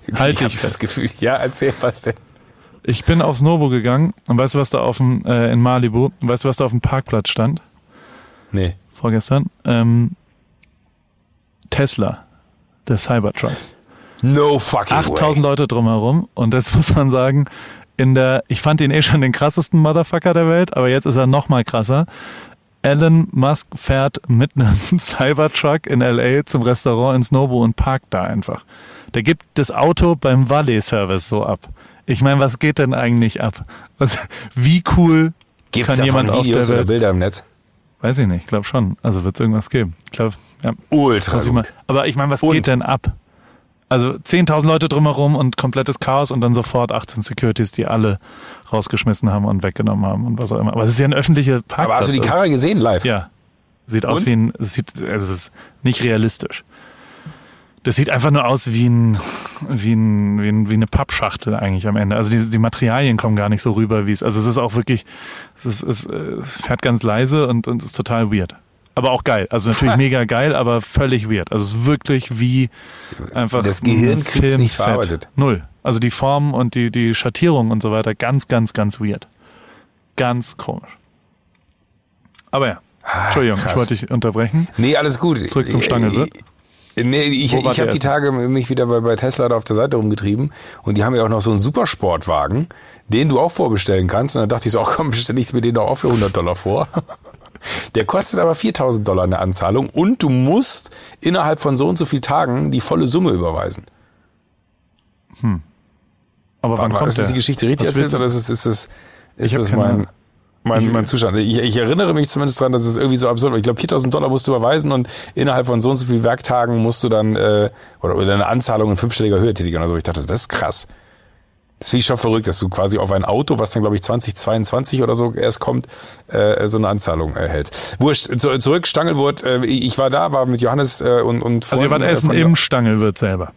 ich Halt habe dich das. Gefühl, ja, erzähl was denn. Ich bin aufs Nobu gegangen und weißt du, was da auf dem, äh, in Malibu, weißt du, was da auf dem Parkplatz stand? Nee. Vorgestern? Ähm, Tesla. Der Cybertruck. No fucking 8000 way. Leute drumherum und jetzt muss man sagen, in der, ich fand ihn eh schon den krassesten Motherfucker der Welt, aber jetzt ist er noch mal krasser. Elon Musk fährt mit einem Cybertruck in LA zum Restaurant ins Nobu und parkt da einfach. Der gibt das Auto beim Valet-Service so ab. Ich meine, was geht denn eigentlich ab? Was, wie cool Gibt's kann davon jemand auf Videos der oder Welt? Bilder im Netz? Weiß ich nicht, ich glaube schon. Also wird es irgendwas geben. Ich glaube, ja. Ultra ich aber ich meine, was Und? geht denn ab? Also 10.000 Leute drumherum und komplettes Chaos und dann sofort 18 Securities, die alle rausgeschmissen haben und weggenommen haben und was auch immer. Aber es ist ja ein öffentlicher Parkplatz. Aber hast du die Karre gesehen live? Ja. Sieht aus Und? wie ein, es sieht, also es ist nicht realistisch. Das sieht einfach nur aus wie ein, wie ein, wie, ein, wie eine Pappschachtel eigentlich am Ende. Also die, die Materialien kommen gar nicht so rüber, wie es, also es ist auch wirklich, es ist, es, es fährt ganz leise und, und ist total weird. Aber auch geil. Also natürlich mega geil, aber völlig weird. Also es ist wirklich wie einfach Das Gehirn ein kriegt's nicht verarbeitet. Null. Also die Formen und die, die Schattierung und so weiter, ganz, ganz, ganz weird. Ganz komisch. Aber ja. Entschuldigung, Ah, krass. ich wollte dich unterbrechen. Nee, alles gut. Zurück zum Stangelwirt. Nee, ich, Wo ich ihr habe die? Tage mich wieder bei, bei Tesla da auf der Seite rumgetrieben und die haben ja auch noch so einen Supersportwagen, den du auch vorbestellen kannst. Und dann dachte ich so, ach komm, bestelle ich mir den doch auch für 100 Dollar vor. Der kostet aber 4000 Dollar eine Anzahlung und du musst innerhalb von so und so viel Tagen die volle Summe überweisen. Aber wann War- kommt ist das der? die Geschichte richtig erzählt oder ist es, ist es, ist es mein, mein, mein Zustand? Ich, ich erinnere mich zumindest dran, dass es irgendwie so absurd war. Ich glaube, 4000 Dollar musst du überweisen und innerhalb von so und so viel Werktagen musst du dann, äh, oder, oder eine Anzahlung in fünfstelliger Höhe tätigen oder so. Ich dachte, das ist krass. Das finde ich schon verrückt, dass du quasi auf ein Auto, was dann glaube ich 2022 oder so erst kommt, äh, so eine Anzahlung erhältst. Wurscht, zu, zurück, Stangelwurt, äh, ich war da, war mit Johannes äh, und, und Also ihr wart äh, essen von- im Stangelwirt selber.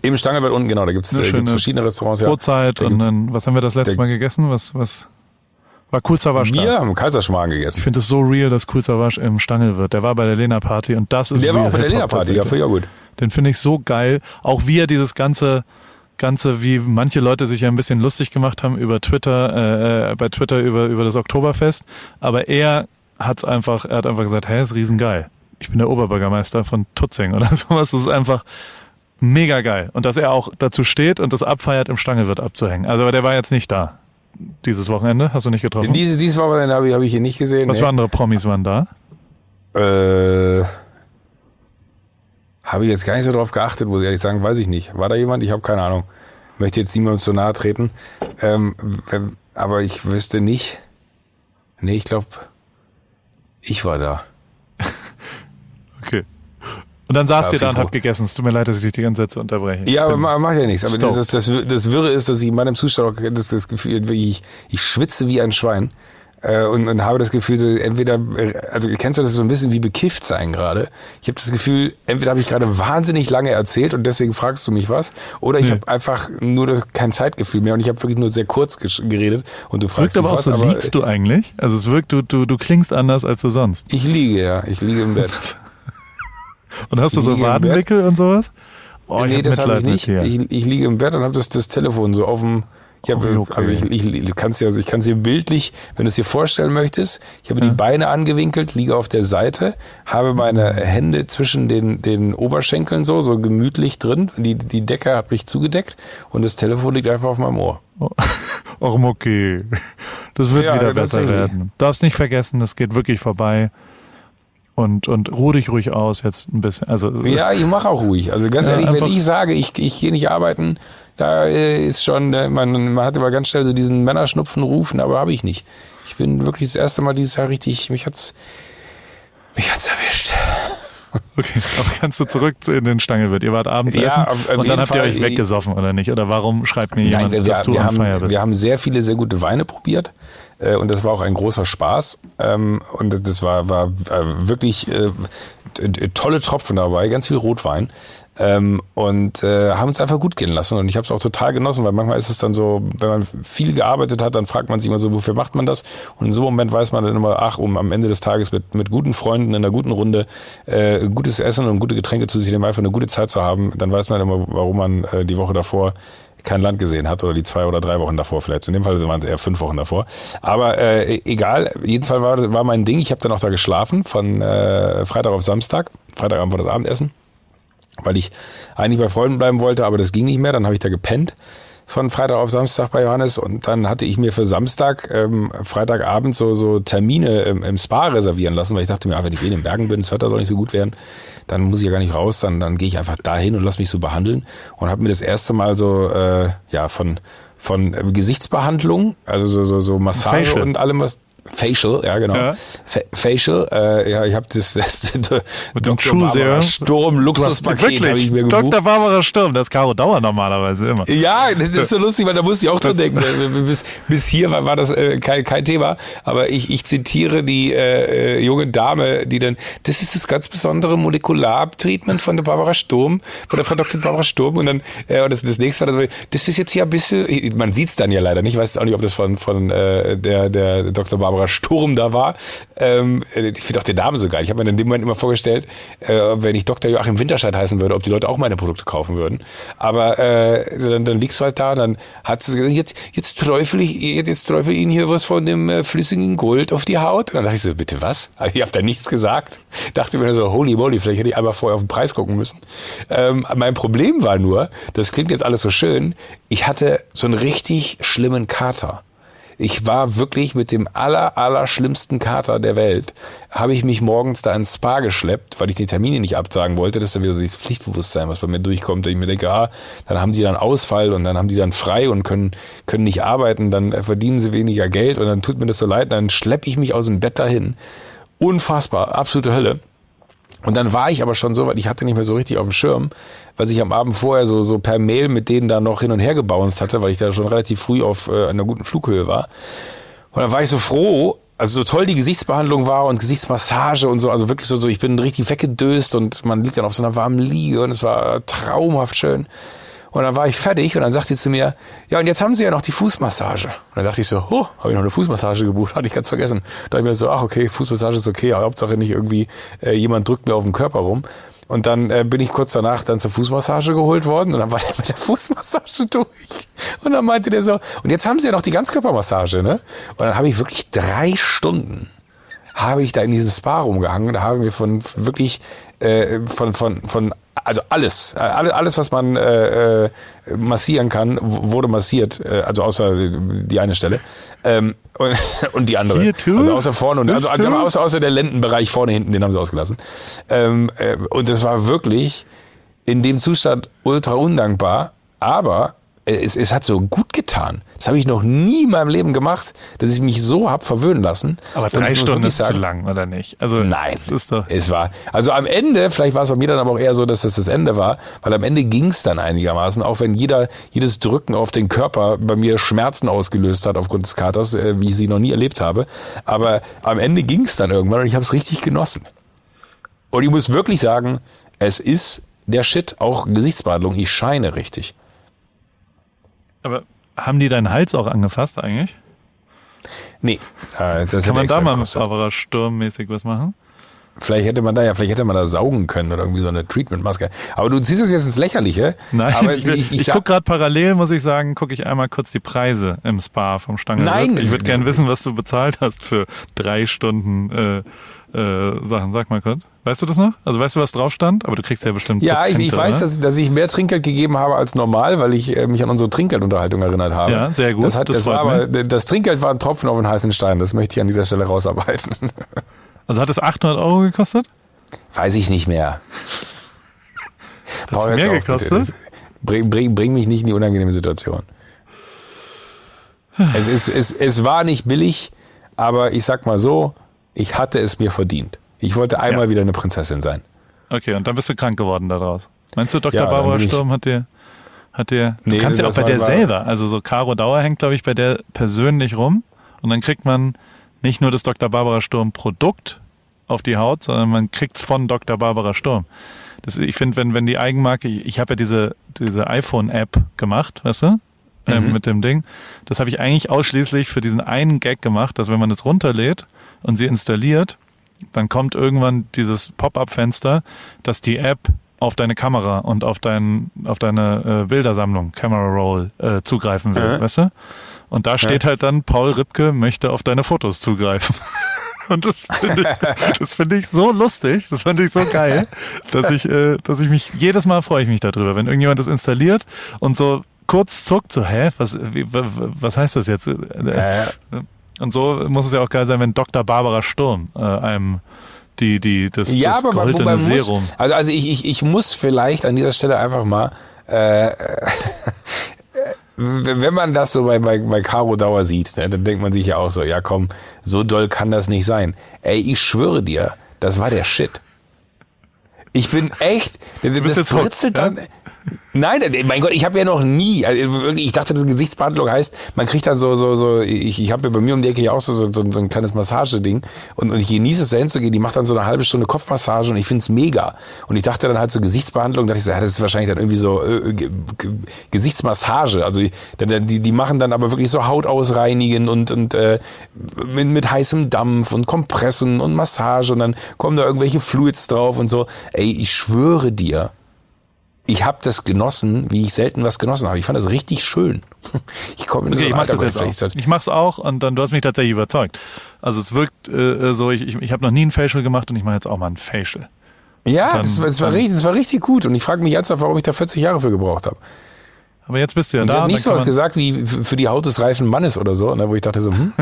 im Stangelwirt unten, genau, da gibt's Eine äh, verschiedene Restaurants. Ja. Brotzeit Da und dann, was haben wir das letzte da- Mal gegessen? Was, was war Kulzerwasch da? Wir haben Kaiserschmarrn gegessen. Ich finde es so real, dass Kulzerwasch im Stangelwirt. Der war bei der Lena Party und das ist Der war auch bei der Lena-Party, ja, ich auch gut. Den finde ich so geil. Auch wie er dieses ganze, ganze, wie manche Leute sich ja ein bisschen lustig gemacht haben über Twitter, äh, bei Twitter über, über das Oktoberfest. Aber er hat's einfach, er hat einfach gesagt, hey, ist riesengeil. Ich bin der Oberbürgermeister von Tutzing oder sowas. Das ist einfach mega geil. Und dass er auch dazu steht und das abfeiert, im Stangelwirt abzuhängen. Also, aber der war jetzt nicht da. Dieses Wochenende. Hast du nicht getroffen? Dieses, dieses Wochenende habe ich, habe ich hier nicht gesehen. Was nee. für andere Promis waren da? Äh, habe ich jetzt gar nicht so drauf geachtet, muss ich ehrlich sagen, weiß ich nicht. War da jemand? Ich habe keine Ahnung. Möchte jetzt niemandem zu nahe treten. Ähm, aber ich wüsste nicht. Nee, ich glaube, ich war da. Okay. Und dann saßt Ja, ihr da und habt gegessen. Es tut mir leid, dass ich dich die ganze Zeit so unterbreche. Ja, aber macht ja nichts. Aber das, das, das, das Wirre ist, dass ich in meinem Zustand auch das, das Gefühl, ich, ich schwitze wie ein Schwein. Äh, und, und habe das Gefühl, so entweder, also kennst du das so ein bisschen wie bekifft sein gerade? Ich habe das Gefühl, entweder habe ich gerade wahnsinnig lange erzählt und deswegen fragst du mich was, oder ich Nee. habe einfach nur das, kein Zeitgefühl mehr und ich habe wirklich nur sehr kurz geredet und du Wirkt fragst aber mich auch was. so, aber liegst du eigentlich? Also es wirkt, du, du, du klingst anders als du sonst. Ich liege, ja, ich liege im Bett. Und hast du so Wadenwickel und sowas? Oh, nee, hab das habe ich nicht. Ich, ich liege im Bett und habe das, das Telefon so auf dem. Ich habe, Oh, okay. also ich, ich, du kannst ja, ich kann es dir bildlich, wenn du es dir vorstellen möchtest. Ich habe die Beine angewinkelt, liege auf der Seite, habe meine Hände zwischen den, den Oberschenkeln so, so gemütlich drin. Die, die Decke hat mich zugedeckt und das Telefon liegt einfach auf meinem Ohr. Oh, okay. Das wird Ja, wieder besser werden. Darfst nicht vergessen, das geht wirklich vorbei. Und, und ruh dich ruhig aus jetzt ein bisschen. Also, Ja, ich mache auch ruhig. Also ganz Ja, ehrlich, wenn ich sage, ich, ich gehe nicht arbeiten, da äh, ist schon, äh, man, man hat immer ganz schnell so diesen Männerschnupfen rufen, aber habe ich nicht. Ich bin wirklich das erste Mal dieses Jahr richtig, mich hat's, mich hat's erwischt. Okay. Aber kannst du zurück in den Stangelwirt? Ihr wart abends Ja, essen auf- auf und dann habt ihr Fall. euch weggesoffen oder nicht? Oder warum schreibt mir jemand, Nein, wir, dass du wir, am Feier haben, bist? wir haben sehr viele sehr gute Weine probiert äh, und das war auch ein großer Spaß ähm, und das war, war äh, wirklich äh, tolle Tropfen dabei, ganz viel Rotwein ähm, und äh, haben uns einfach gut gehen lassen und ich habe es auch total genossen, weil manchmal ist es dann so, wenn man viel gearbeitet hat, dann fragt man sich immer so, wofür macht man das? Und in so einem Moment weiß man dann immer, ach, um am Ende des Tages mit, mit guten Freunden in einer guten Runde äh, gutes Essen und gute Getränke zu sich nehmen, einfach eine gute Zeit zu haben, dann weiß man immer, warum man äh, die Woche davor kein Land gesehen hat oder die zwei oder drei Wochen davor vielleicht. In dem Fall waren es eher fünf Wochen davor. Aber äh, egal, jedenfalls war, war mein Ding. Ich habe dann auch da geschlafen von äh, Freitag auf Samstag. Freitagabend war das Abendessen, weil ich eigentlich bei Freunden bleiben wollte, aber das ging nicht mehr. Dann habe ich da gepennt von Freitag auf Samstag bei Johannes und dann hatte ich mir für Samstag, ähm, Freitagabend so, so Termine im, im Spa reservieren lassen, weil ich dachte mir, ah, wenn ich eh in den Bergen bin, das Wetter soll nicht so gut werden, dann muss ich ja gar nicht raus, dann, dann gehe ich einfach dahin und lass mich so behandeln und habe mir das erste Mal so äh, ja von von äh, Gesichtsbehandlung, also so so, so Massage Facial. und allem was Facial, ja genau. Ja. Fa Facial, äh, ja, ich habe das, das Mit dem Dr. Barbara Sturm Luxuspaket habe ich mir gebucht. Dr. Barbara Sturm, das ist Caro Dauer normalerweise immer. Ja, das ist so lustig, weil da musste ich auch dran denken. Bis, bis hier war, war das äh, kein, kein Thema. Aber ich, ich zitiere die äh, äh, junge Dame, die dann, das ist das ganz besondere Molekulartreatment von der Barbara Sturm, von der Frau Dr. Barbara Sturm. Und dann, äh, und das, das nächste war, das, das ist jetzt hier ein bisschen, man sieht es dann ja leider nicht, ich weiß auch nicht, ob das von, von äh, der, der Dr. Barbara Sturm da war. Ähm, ich finde auch den Namen so geil. Ich habe mir in dem Moment immer vorgestellt, äh, wenn ich Dr. Joachim Winterscheid heißen würde, ob die Leute auch meine Produkte kaufen würden. Aber äh, dann, dann liegst du halt da und dann hat sie gesagt, jetzt, jetzt träufel ich, jetzt träufel ich Ihnen hier was von dem äh, flüssigen Gold auf die Haut. Und dann dachte ich so, bitte was? Also ich habe da nichts gesagt. Dachte mir so, holy moly, vielleicht hätte ich einfach vorher auf den Preis gucken müssen. Ähm, mein Problem war nur, das klingt jetzt alles so schön, ich hatte so einen richtig schlimmen Kater. Ich war wirklich mit dem aller, aller schlimmsten Kater der Welt. Habe ich mich morgens da ins Spa geschleppt, weil ich die Termine nicht absagen wollte. Das ist dann wieder so dieses Pflichtbewusstsein, was bei mir durchkommt. Ich mir denke, ah, dann haben die dann Ausfall und dann haben die dann frei und können, können nicht arbeiten. Dann verdienen sie weniger Geld und dann tut mir das so leid. Dann schleppe ich mich aus dem Bett dahin. Unfassbar, absolute Hölle. Und dann war ich aber schon so weit, ich hatte nicht mehr so richtig auf dem Schirm, was ich am Abend vorher so, so per Mail mit denen da noch hin und her gebounced hatte, weil ich da schon relativ früh auf äh, einer guten Flughöhe war. Und dann war ich so froh, also so toll die Gesichtsbehandlung war und Gesichtsmassage und so, also wirklich so, so ich bin richtig weggedöst und man liegt dann auf so einer warmen Liege und es war traumhaft schön. Und dann war ich fertig und dann sagte sie zu mir, ja, und jetzt haben sie ja noch die Fußmassage. Und dann dachte ich so, oh, habe ich noch eine Fußmassage gebucht? Hatte ich ganz vergessen. Da dachte ich mir so, ach okay, Fußmassage ist okay, aber Hauptsache nicht irgendwie äh, jemand drückt mir auf den Körper rum. Und dann äh, bin ich kurz danach dann zur Fußmassage geholt worden und dann war der mit der Fußmassage durch. Und dann meinte der so, und jetzt haben sie ja noch die Ganzkörpermassage, ne? Und dann habe ich wirklich drei Stunden habe ich da in diesem Spa rumgehangen. Da haben wir von wirklich äh, von, von, von also alles, alles, was man äh, äh massieren kann, wurde massiert, äh, also außer die eine Stelle ähm, und, und die andere. Hier too? Also außer vorne und also, also außer, außer der Lendenbereich vorne hinten, den haben sie ausgelassen. Ähm, äh, und das war wirklich in dem Zustand ultra undankbar, aber es, es hat so gut getan. Das habe ich noch nie in meinem Leben gemacht, dass ich mich so hab verwöhnen lassen. Aber drei Stunden ist sagen, zu lang, oder nicht? Also nein, es ist doch. Es war also am Ende, vielleicht war es bei mir dann aber auch eher so, dass das das Ende war, weil am Ende ging es dann einigermaßen, auch wenn jeder jedes Drücken auf den Körper bei mir Schmerzen ausgelöst hat aufgrund des Katers, äh, wie ich sie noch nie erlebt habe. Aber am Ende ging es dann irgendwann und ich habe es richtig genossen. Und ich muss wirklich sagen, es ist der Shit, auch Gesichtsbehandlung. Ich scheine richtig. Aber haben die deinen Hals auch angefasst eigentlich? Nee. Äh, Kann man da mal mit Barbara Sturm-mäßig was machen? Vielleicht hätte man da ja, vielleicht hätte man da saugen können oder irgendwie so eine Treatment-Maske. Aber du ziehst es jetzt ins Lächerliche. Nein, aber ich, ich, ich, ich gucke gerade parallel, muss ich sagen, gucke ich einmal kurz die Preise im Spa vom Stange. Nein. Ich würde gerne wissen, was du bezahlt hast für drei Stunden äh, äh, Sachen. Sag mal kurz. Weißt du das noch? Also weißt du, was drauf stand? Aber du kriegst ja bestimmt. Ja, ich, ich weiß, dass, dass, ich mehr Trinkgeld gegeben habe als normal, weil ich äh, mich an unsere Trinkgeldunterhaltung erinnert habe. Ja, sehr gut. Das, hat, das, das war aber, das Trinkgeld war ein Tropfen auf den heißen Stein. Das möchte ich an dieser Stelle rausarbeiten. Also hat es 800 Euro gekostet? Weiß ich nicht mehr. Hat es mehr auf, gekostet? Bring, bring, bring mich nicht in die unangenehme Situation. es, ist, es, es war nicht billig, aber ich sag mal so, ich hatte es mir verdient. Ich wollte einmal ja. wieder eine Prinzessin sein. Okay, und dann bist du krank geworden daraus. Meinst du, Dr. Ja, Barbara Sturm hat dir, hat dir, du nee, kannst ja auch bei der selber, also so Caro Dauer hängt, glaube ich, bei der persönlich rum und dann kriegt man nicht nur das Dr. Barbara Sturm Produkt auf die Haut, sondern man kriegt es von Dr. Barbara Sturm. Das, ich finde, wenn, wenn die Eigenmarke, ich, ich habe ja diese, diese iPhone-App gemacht, weißt du? Ähm, mhm. mit dem Ding. Das habe ich eigentlich ausschließlich für diesen einen Gag gemacht, dass wenn man es runterlädt und sie installiert, dann kommt irgendwann dieses Pop-up-Fenster, dass die App auf deine Kamera und auf, dein, auf deine äh, Bildersammlung, Camera Roll, äh, zugreifen will, mhm. weißt du? Und da steht ja. halt dann, Paul Ripke möchte auf deine Fotos zugreifen. Und das finde ich, das finde ich so lustig, das finde ich so geil, dass ich, äh, dass ich mich, jedes Mal freue ich mich darüber, wenn irgendjemand das installiert und so kurz zuckt, so, hä, was, wie, was heißt das jetzt? Äh, und so muss es ja auch geil sein, wenn Dr. Barbara Sturm äh, einem die, die, das, ja, das aber goldene Serum. Muss, also, also ich, ich, ich muss vielleicht an dieser Stelle einfach mal, äh, wenn man das so bei, bei, bei Caro Dauer sieht, ne, dann denkt man sich ja auch so, ja komm, so doll kann das nicht sein. Ey, ich schwöre dir, das war der Shit. Ich bin echt, das jetzt britzelt dann. ja? Nein, mein Gott, ich habe ja noch nie, also wirklich, ich dachte, das Gesichtsbehandlung heißt, man kriegt dann so, so, so, ich, ich habe ja bei mir um die Ecke ja auch so, so, so ein kleines Massageding und, und ich genieße es da hinzugehen, die macht dann so eine halbe Stunde Kopfmassage und ich find's mega. Und ich dachte dann halt so Gesichtsbehandlung, dachte ich so, ja, das ist wahrscheinlich dann irgendwie so äh, G- G- Gesichtsmassage. Also die, die, die machen dann aber wirklich so Haut ausreinigen und, und äh, mit, mit heißem Dampf und Kompressen und Massage und dann kommen da irgendwelche Fluids drauf und so. Ey, ich schwöre dir, ich habe das genossen, wie ich selten was genossen habe. Ich fand das richtig schön. Ich komme in Okay, so ich ein mach Alter, das wo jetzt vielleicht auch. Ich mach's auch und dann du hast mich tatsächlich überzeugt. Also es wirkt äh, so, ich, ich, ich habe noch nie ein Facial gemacht und ich mache jetzt auch mal ein Facial. Ja, Dann- das, war- das, war richtig, das war richtig gut. Und ich frage mich ernsthaft, warum ich da 40 Jahre für gebraucht habe. Aber jetzt bist du ja Und da. hat und nicht so was gesagt wie für die Haut des reifen Mannes oder so, ne, wo ich dachte so, hm,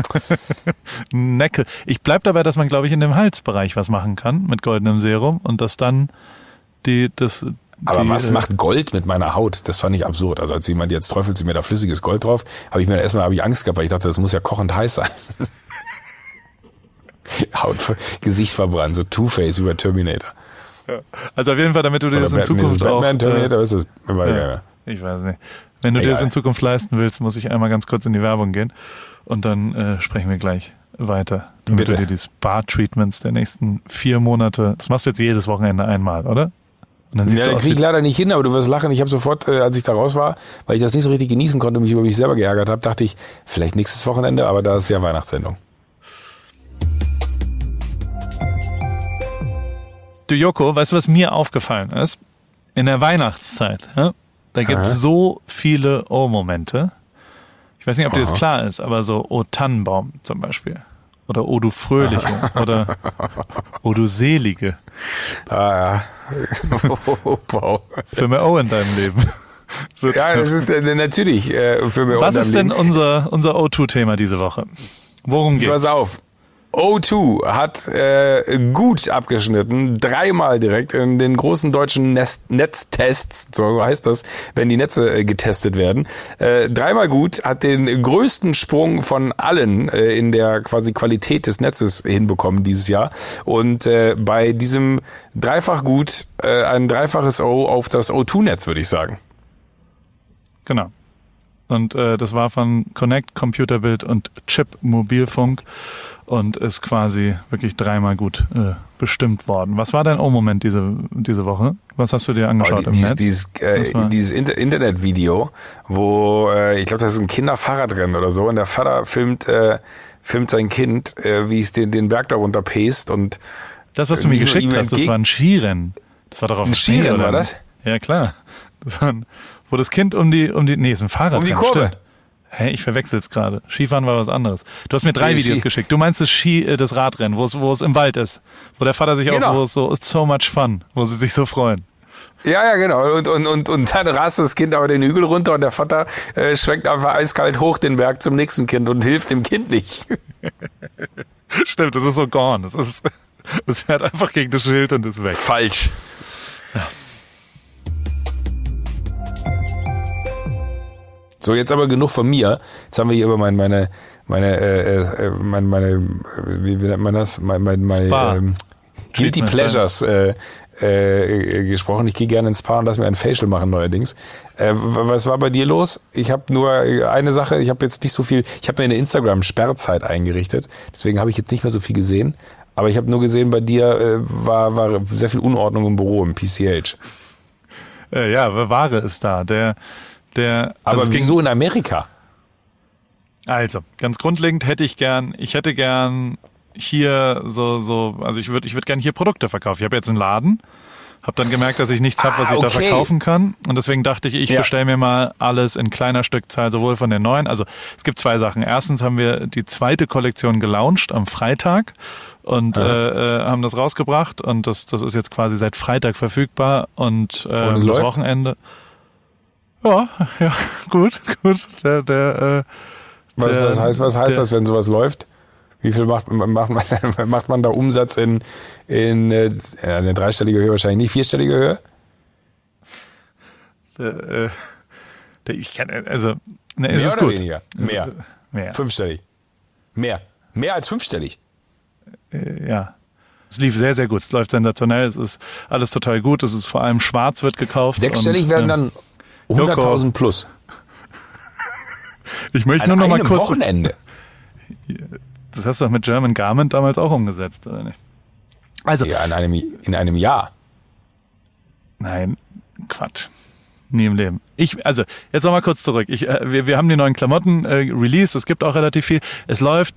man Necke. Ich bleib dabei, dass man, glaube ich, in dem Halsbereich was machen kann mit goldenem Serum und dass dann die das. Aber die, was macht Gold mit meiner Haut? Das fand ich absurd. Also als jemand jetzt träufelt sie mir da flüssiges Gold drauf, habe ich mir erstmal habe ich Angst gehabt, weil ich dachte, das muss ja kochend heiß sein. Haut, Gesicht verbrannt, so Two-Face bei Terminator. Also auf jeden Fall, damit du dir das in Zukunft auch. Batman, Terminator, äh, ist es? Ja. ich weiß nicht. Wenn du dir das Egal. in Zukunft leisten willst, muss ich einmal ganz kurz in die Werbung gehen und dann äh, sprechen wir gleich weiter, damit Bitte. du dir die Spa-Treatments der nächsten vier Monate. Das machst du jetzt jedes Wochenende einmal, oder? Und dann siehst Ja, du krieg ich leider nicht hin, aber du wirst lachen. Ich habe sofort, äh, als ich da raus war, weil ich das nicht so richtig genießen konnte und mich über mich selber geärgert habe, dachte ich, vielleicht nächstes Wochenende, aber da ist ja Weihnachtssendung. Du Joko, weißt du, was mir aufgefallen ist? In der Weihnachtszeit, ja, da gibt es so viele Oh-Momente. Ich weiß nicht, ob dir das klar ist, aber so O Tannenbaum zum Beispiel. Oder O du Fröhliche. oder O du Selige. Ah, ja. oh, wow. Für mehr O in deinem Leben. Ja, das ist äh, natürlich äh, für mich was ist denn unser, unser O2-Thema diese Woche? Worum Pass geht's? auf. O2 hat äh, gut abgeschnitten, dreimal direkt in den großen deutschen Nest Netztests, so heißt das, wenn die Netze äh, getestet werden. Äh, dreimal gut, hat den größten Sprung von allen äh, in der quasi Qualität des Netzes hinbekommen dieses Jahr. Und äh, bei diesem dreifach gut äh, ein dreifaches O auf das O2-Netz, würde ich sagen. Genau. Und äh, das war von Connect, Computerbild und Chip Mobilfunk und ist quasi wirklich dreimal gut äh, bestimmt worden. Was war dein O-Moment diese, diese Woche? Was hast du dir angeschaut Oh, im dieses, Netz? dieses, äh, dieses Inter Internetvideo, wo äh, ich glaube, das ist ein Kinderfahrradrennen oder so, und der Vater filmt, äh, filmt sein Kind, äh, wie es den, den Berg da runter pest und Das, was du mir Wie- geschickt hast, das war ein Skirennen. Das war doch auf Ein Skirennen war das? Ja, klar. Das war ein, wo das Kind um die, um die, nee, ist ein Fahrrad. Um die Kurve. Hä, ich verwechsel's gerade. Skifahren war was anderes. Du hast mir drei Nee, Videos Ski- geschickt. Du meinst das Ski, äh, das Radrennen, wo es, wo es im Wald ist. Wo der Vater sich Genau. auch, wo es so, so much fun, wo sie sich so freuen. ja, ja, genau. Und, und, und, und dann rast das Kind aber den Hügel runter und der Vater äh, schwenkt einfach eiskalt hoch den Berg zum nächsten Kind und hilft dem Kind nicht. Stimmt, das ist so gone. Das ist, es fährt einfach gegen das Schild und ist weg. Falsch. So, jetzt aber genug von mir. Jetzt haben wir hier über mein, meine, meine, äh, äh, meine, meine, äh, wie, nennt man das? Mein, mein, mein, ähm, Guilty Treatment, Pleasures äh, äh, äh, gesprochen. Ich gehe gerne ins Spa und lass mir ein Facial machen neuerdings. Äh, was war bei dir los? Ich habe nur äh, eine Sache, ich habe jetzt nicht so viel, ich habe mir eine Instagram-Sperrzeit eingerichtet, deswegen habe ich jetzt nicht mehr so viel gesehen. Aber ich habe nur gesehen, bei dir äh, war, war sehr viel Unordnung im Büro, im PCH. Äh, ja, Ware ist da. Der, der, Aber also es ging- wieso in Amerika? Also, ganz grundlegend hätte ich gern, ich hätte gern hier so, so, also ich würde ich würd gern hier Produkte verkaufen. Ich habe jetzt einen Laden, habe dann gemerkt, dass ich nichts habe, was Ah, ich da okay. verkaufen kann. Und deswegen dachte ich, ich Ja. bestelle mir mal alles in kleiner Stückzahl, sowohl von den neuen. Also es gibt zwei Sachen. Erstens haben wir die zweite Kollektion gelauncht am Freitag und äh, äh, haben das rausgebracht und das, das ist jetzt quasi seit Freitag verfügbar und, äh, Und das läuft? Wochenende. Ja, ja, gut, gut. Der, der, äh, Was, Der- was heißt, was heißt der- das, wenn sowas läuft? Wie viel macht, macht, man, macht man da Umsatz in, in äh, eine dreistellige Höhe wahrscheinlich nicht, vierstellige Höhe? äh, der, ich kann, also Nee, Mehr es ist oder gut. weniger? Mehr. Mehr. Fünfstellig. Mehr. Mehr als fünfstellig. Äh, Ja. Es lief sehr, sehr gut. Es läuft sensationell. Es ist alles total gut. Es ist vor allem schwarz wird gekauft. Sechsstellig und, werden ähm, dann 100.000 plus. Ich möchte An nur noch mal kurz. Wochenende. Das hast du doch mit German Garment damals auch umgesetzt, oder nicht? Also, Ja, in einem, in einem Jahr. Nein, Quatsch. Nie im Leben. Ich, also, jetzt noch mal kurz zurück. Ich, äh, wir, wir haben die neuen Klamotten äh, released, es gibt auch relativ viel. Es läuft,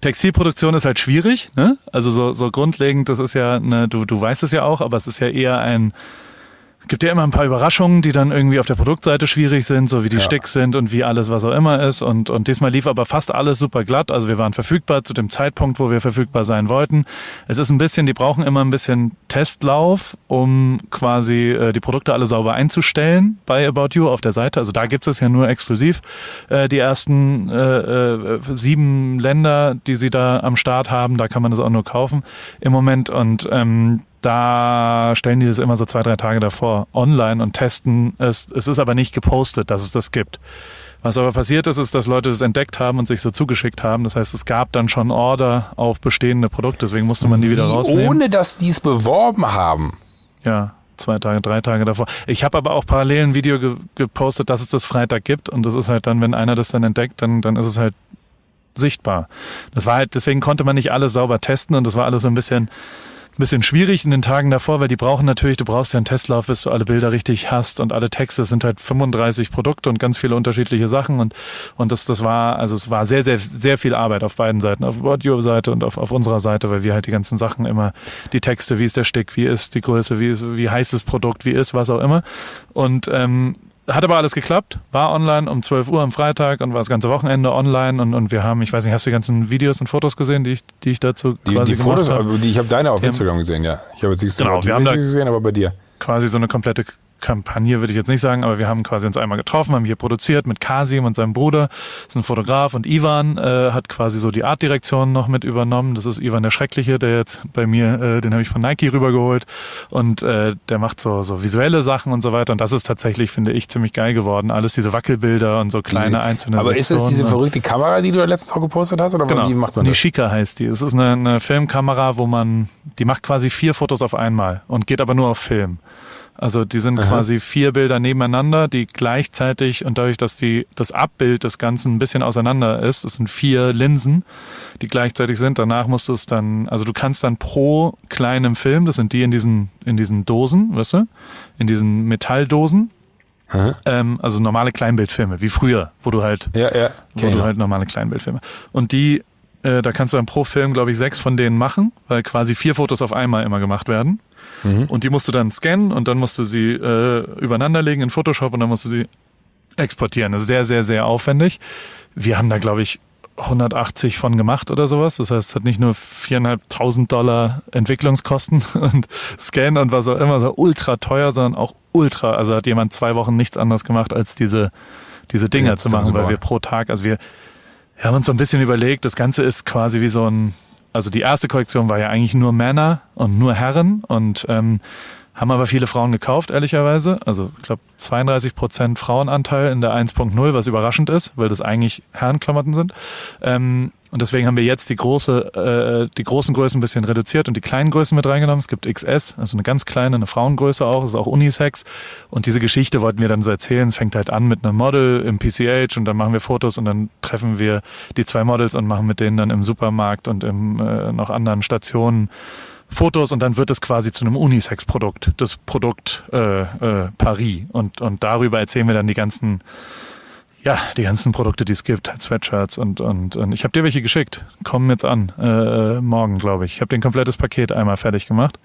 Textilproduktion ist halt schwierig, ne? Also so, so grundlegend, das ist ja, ne, du, du weißt es ja auch, aber es ist ja eher ein, gibt ja immer ein paar Überraschungen, die dann irgendwie auf der Produktseite schwierig sind, so wie die Ja. Sticks sind und wie alles, was auch immer ist. Und, und diesmal lief aber fast alles super glatt. Also wir waren verfügbar zu dem Zeitpunkt, wo wir verfügbar sein wollten. Es ist ein bisschen, die brauchen immer ein bisschen Testlauf, um quasi äh, die Produkte alle sauber einzustellen bei About You auf der Seite. Also da gibt es ja nur exklusiv äh, die ersten äh, äh, sieben Länder, die sie da am Start haben. Da kann man das auch nur kaufen im Moment. Und ähm, da stellen die das immer so zwei, drei Tage davor online und testen es. Es ist aber nicht gepostet, dass es das gibt. Was aber passiert ist, ist, dass Leute das entdeckt haben und sich so zugeschickt haben. Das heißt, es gab dann schon Order auf bestehende Produkte, deswegen musste man die wieder Wie, rausnehmen. ohne dass die es beworben haben. Ja, zwei Tage, drei Tage davor. Ich habe aber auch parallel ein Video ge gepostet, dass es das Freitag gibt und das ist halt dann, wenn einer das dann entdeckt, dann, dann ist es halt sichtbar. Das war halt, deswegen konnte man nicht alles sauber testen und das war alles so ein bisschen, bisschen schwierig in den Tagen davor, weil die brauchen natürlich, du brauchst ja einen Testlauf, bis du alle Bilder richtig hast und alle Texte. Sind halt 35 Produkte und ganz viele unterschiedliche Sachen und, und das, das war, also es war sehr, sehr, sehr viel Arbeit auf beiden Seiten, auf Audio-Seite und auf, auf unserer Seite, weil wir halt die ganzen Sachen immer, die Texte, wie ist der Stick, wie ist die Größe, wie ist, wie heißt das Produkt, wie ist was auch immer. Und, ähm, hat aber alles geklappt, war online um 12 Uhr am Freitag und war das ganze Wochenende online und, und wir haben, ich weiß nicht, hast du die ganzen Videos und Fotos gesehen, die ich, die ich dazu Die, quasi die Fotos, habe? die, ich habe deine auf Wir haben- Instagram gesehen, ja. Ich habe jetzt nicht Genau, wir haben da- gesehen, aber bei dir. quasi so eine komplette Kampagne, würde ich jetzt nicht sagen, aber wir haben quasi uns einmal getroffen, haben hier produziert mit Kasim und seinem Bruder, das ist ein Fotograf und Ivan äh, hat quasi so die Artdirektion noch mit übernommen. Das ist Ivan der Schreckliche, der jetzt bei mir, äh, den habe ich von Nike rübergeholt und äh, der macht so, so visuelle Sachen und so weiter und das ist tatsächlich, finde ich, ziemlich geil geworden. Alles diese Wackelbilder und so kleine einzelne Aber ist das diese Sektionen. verrückte Kamera, die du letztens auch gepostet hast? Oder Genau. wie macht man das? Nishika heißt die. Es ist eine, eine Filmkamera, wo man, die macht quasi vier Fotos auf einmal und geht aber nur auf Film. Also die sind quasi vier Bilder nebeneinander, die gleichzeitig und dadurch, dass die das Abbild des Ganzen ein bisschen auseinander ist, das sind vier Linsen, die gleichzeitig sind. Danach musst du es dann, also du kannst dann pro kleinem Film, das sind die in diesen in diesen Dosen, weißt du, in diesen Metalldosen, Aha. ähm, also normale Kleinbildfilme, wie früher, wo du halt Ja, ja. wo du halt normale Kleinbildfilme. Und die, äh, da kannst du dann pro Film, glaube ich, sechs von denen machen, weil quasi vier Fotos auf einmal immer gemacht werden. Mhm. Und die musst du dann scannen und dann musst du sie äh, übereinanderlegen in Photoshop und dann musst du sie exportieren. Das ist sehr, sehr, sehr aufwendig. Wir haben da, glaube ich, 180 von gemacht oder sowas. Das heißt, es hat nicht nur 4.500 Dollar Entwicklungskosten und Scan und was auch immer, so ultra teuer, sondern auch ultra. Also hat jemand zwei Wochen nichts anderes gemacht, als diese, diese Dinger Jetzt zu machen, weil wir pro Tag, also wir, wir haben uns so ein bisschen überlegt, das Ganze ist quasi wie so ein, also die erste Kollektion war ja eigentlich nur Männer und nur Herren und ähm, haben aber viele Frauen gekauft, ehrlicherweise. Also ich glaube 32 Prozent Frauenanteil in der 1.0, was überraschend ist, weil das eigentlich Herrenklamotten sind. Ähm, und deswegen haben wir jetzt die große, äh, die großen Größen ein bisschen reduziert und die kleinen Größen mit reingenommen. Es gibt XS, also eine ganz kleine, eine Frauengröße auch, ist auch Unisex. Und diese Geschichte wollten wir dann so erzählen. Es fängt halt an mit einem Model im PCH und dann machen wir Fotos und dann treffen wir die zwei Models und machen mit denen dann im Supermarkt und im äh, noch anderen Stationen Fotos und dann wird es quasi zu einem Unisex-Produkt, das Produkt äh, äh, Paris. Und, und darüber erzählen wir dann die ganzen, ja, die ganzen Produkte, die es gibt, halt Sweatshirts und, und, und ich habe dir welche geschickt. Kommen jetzt an, äh, morgen, glaube ich. Ich habe den komplettes Paket einmal fertig gemacht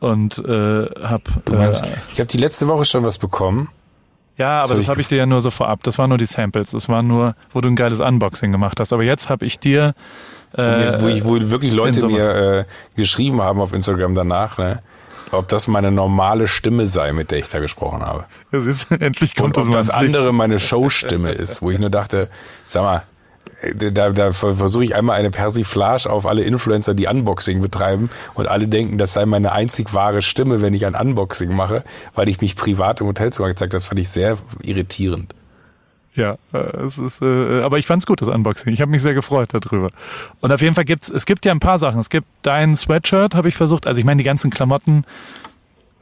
und äh, habe meinst, ich habe die letzte Woche schon was bekommen. ja, aber das habe ich dir ja nur so vorab. Das waren nur die Samples. Das war nur, wo du ein geiles Unboxing gemacht hast. Aber jetzt habe ich dir äh, wo, ich, wo wirklich Leute mir äh, geschrieben haben auf Instagram danach, ne, ob das meine normale Stimme sei, mit der ich da gesprochen habe. das ist, endlich kommt Und ob das das andere meine Showstimme ist, wo ich nur dachte, sag mal, äh, da, da versuche ich einmal eine Persiflage auf alle Influencer, die Unboxing betreiben und alle denken, das sei meine einzig wahre Stimme, wenn ich ein Unboxing mache, weil ich mich privat im Hotelzimmer gezeigt habe. Das fand ich sehr irritierend. Ja, äh, es ist, äh, aber ich fand's gut, das Unboxing. Ich habe mich sehr gefreut darüber. Und auf jeden Fall gibt's, es gibt ja ein paar Sachen. Es gibt dein Sweatshirt, habe ich versucht. Also ich meine, die ganzen Klamotten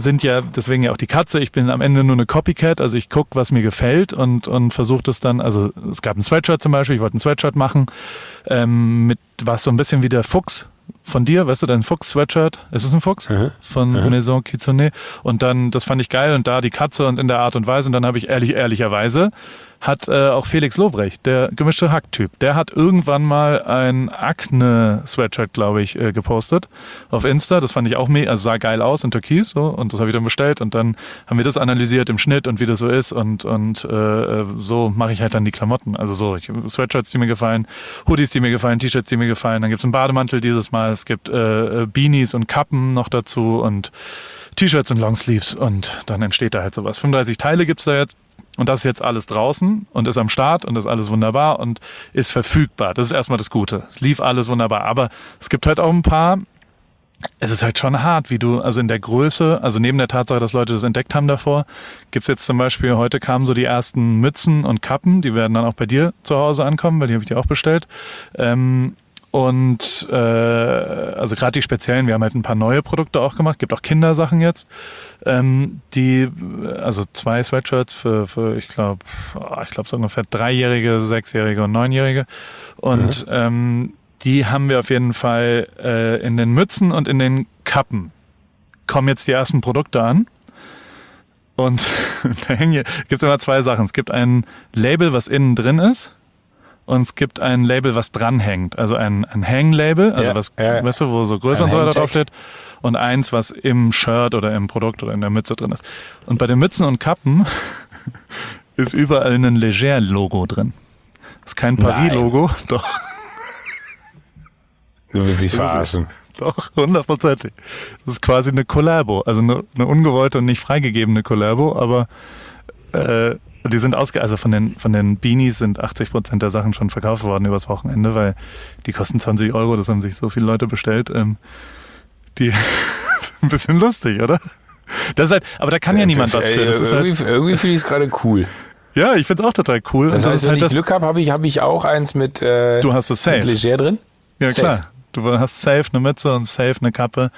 sind ja deswegen ja auch die Katze. Ich bin am Ende nur eine Copycat, also ich guck, was mir gefällt und und versuche das dann. Also es gab ein Sweatshirt zum Beispiel. Ich wollte ein Sweatshirt machen ähm, mit was so ein bisschen wie der Fuchs von dir, weißt du, dein Fuchs-Sweatshirt. Ist es ein Fuchs? Mhm. Von Mhm. Maison Kitsune. Und dann, das fand ich geil und da die Katze und in der Art und Weise. Und dann habe ich ehrlich, ehrlicherweise hat äh, auch Felix Lobrecht, der gemischte Hack-Typ, der hat irgendwann mal ein Akne-Sweatshirt, glaube ich, äh, gepostet auf Insta. Das fand ich auch mega, also sah geil aus in Türkis so und das habe ich dann bestellt und dann haben wir das analysiert im Schnitt und wie das so ist und und äh, so mache ich halt dann die Klamotten. Also so ich, Sweatshirts, die mir gefallen, Hoodies, die mir gefallen, T-Shirts, die mir gefallen. Dann gibt's einen Bademantel dieses Mal, es gibt äh, äh, Beanies und Kappen noch dazu und T-Shirts und Longsleeves und dann entsteht da halt sowas. 35 Teile gibt's da jetzt und das ist jetzt alles draußen und ist am Start und ist alles wunderbar und ist verfügbar. Das ist erstmal das Gute. Es lief alles wunderbar, aber es gibt halt auch ein paar es ist halt schon hart, wie du, also in der Größe, also neben der Tatsache, dass Leute das entdeckt haben davor, gibt's jetzt zum Beispiel, heute kamen so die ersten Mützen und Kappen, die werden dann auch bei dir zu Hause ankommen, weil die habe ich dir auch bestellt. Ähm, und äh, also gerade die speziellen, wir haben halt ein paar neue Produkte auch gemacht, gibt auch Kindersachen jetzt. Ähm, die, also zwei Sweatshirts für, für ich glaube, ich glaube so ungefähr Dreijährige, Sechsjährige und Neunjährige. Und ähm, die haben wir auf jeden Fall äh, in den Mützen und in den Kappen. Kommen jetzt die ersten Produkte an. Und da hängen hier, gibt immer zwei Sachen. Es gibt ein Label, was innen drin ist. Und es gibt ein Label, was dranhängt. Also ein, ein Hang-Label, also Ja, was, ja. weißt du, wo so Größe Ein und so weiter draufsteht. Und eins, was im Shirt oder im Produkt oder in der Mütze drin ist. Und bei den Mützen und Kappen ist überall ein Leger-Logo drin. ist kein. Paris-Logo, doch. Du willst dich verarschen. Doch, hundertprozentig. Das ist quasi eine Collabo, also eine, eine ungewollte und nicht freigegebene Collabo, aber äh, die sind ausge... Also von den, von den Beanies sind 80 Prozent der Sachen schon verkauft worden übers Wochenende, weil die kosten 20 Euro, das haben sich so viele Leute bestellt. Ähm, die ein bisschen lustig, oder? Das ist halt, aber da kann ja niemand was für. Das ist halt, irgendwie irgendwie finde ich es gerade cool. ja, ich find's auch total cool. Das Und heißt, wenn ich das, Glück habe, habe ich, hab ich auch eins mit, äh, du hast es safe. mit Leger drin. Ja, Safe. klar. Du hast safe eine Mütze und safe eine Kappe.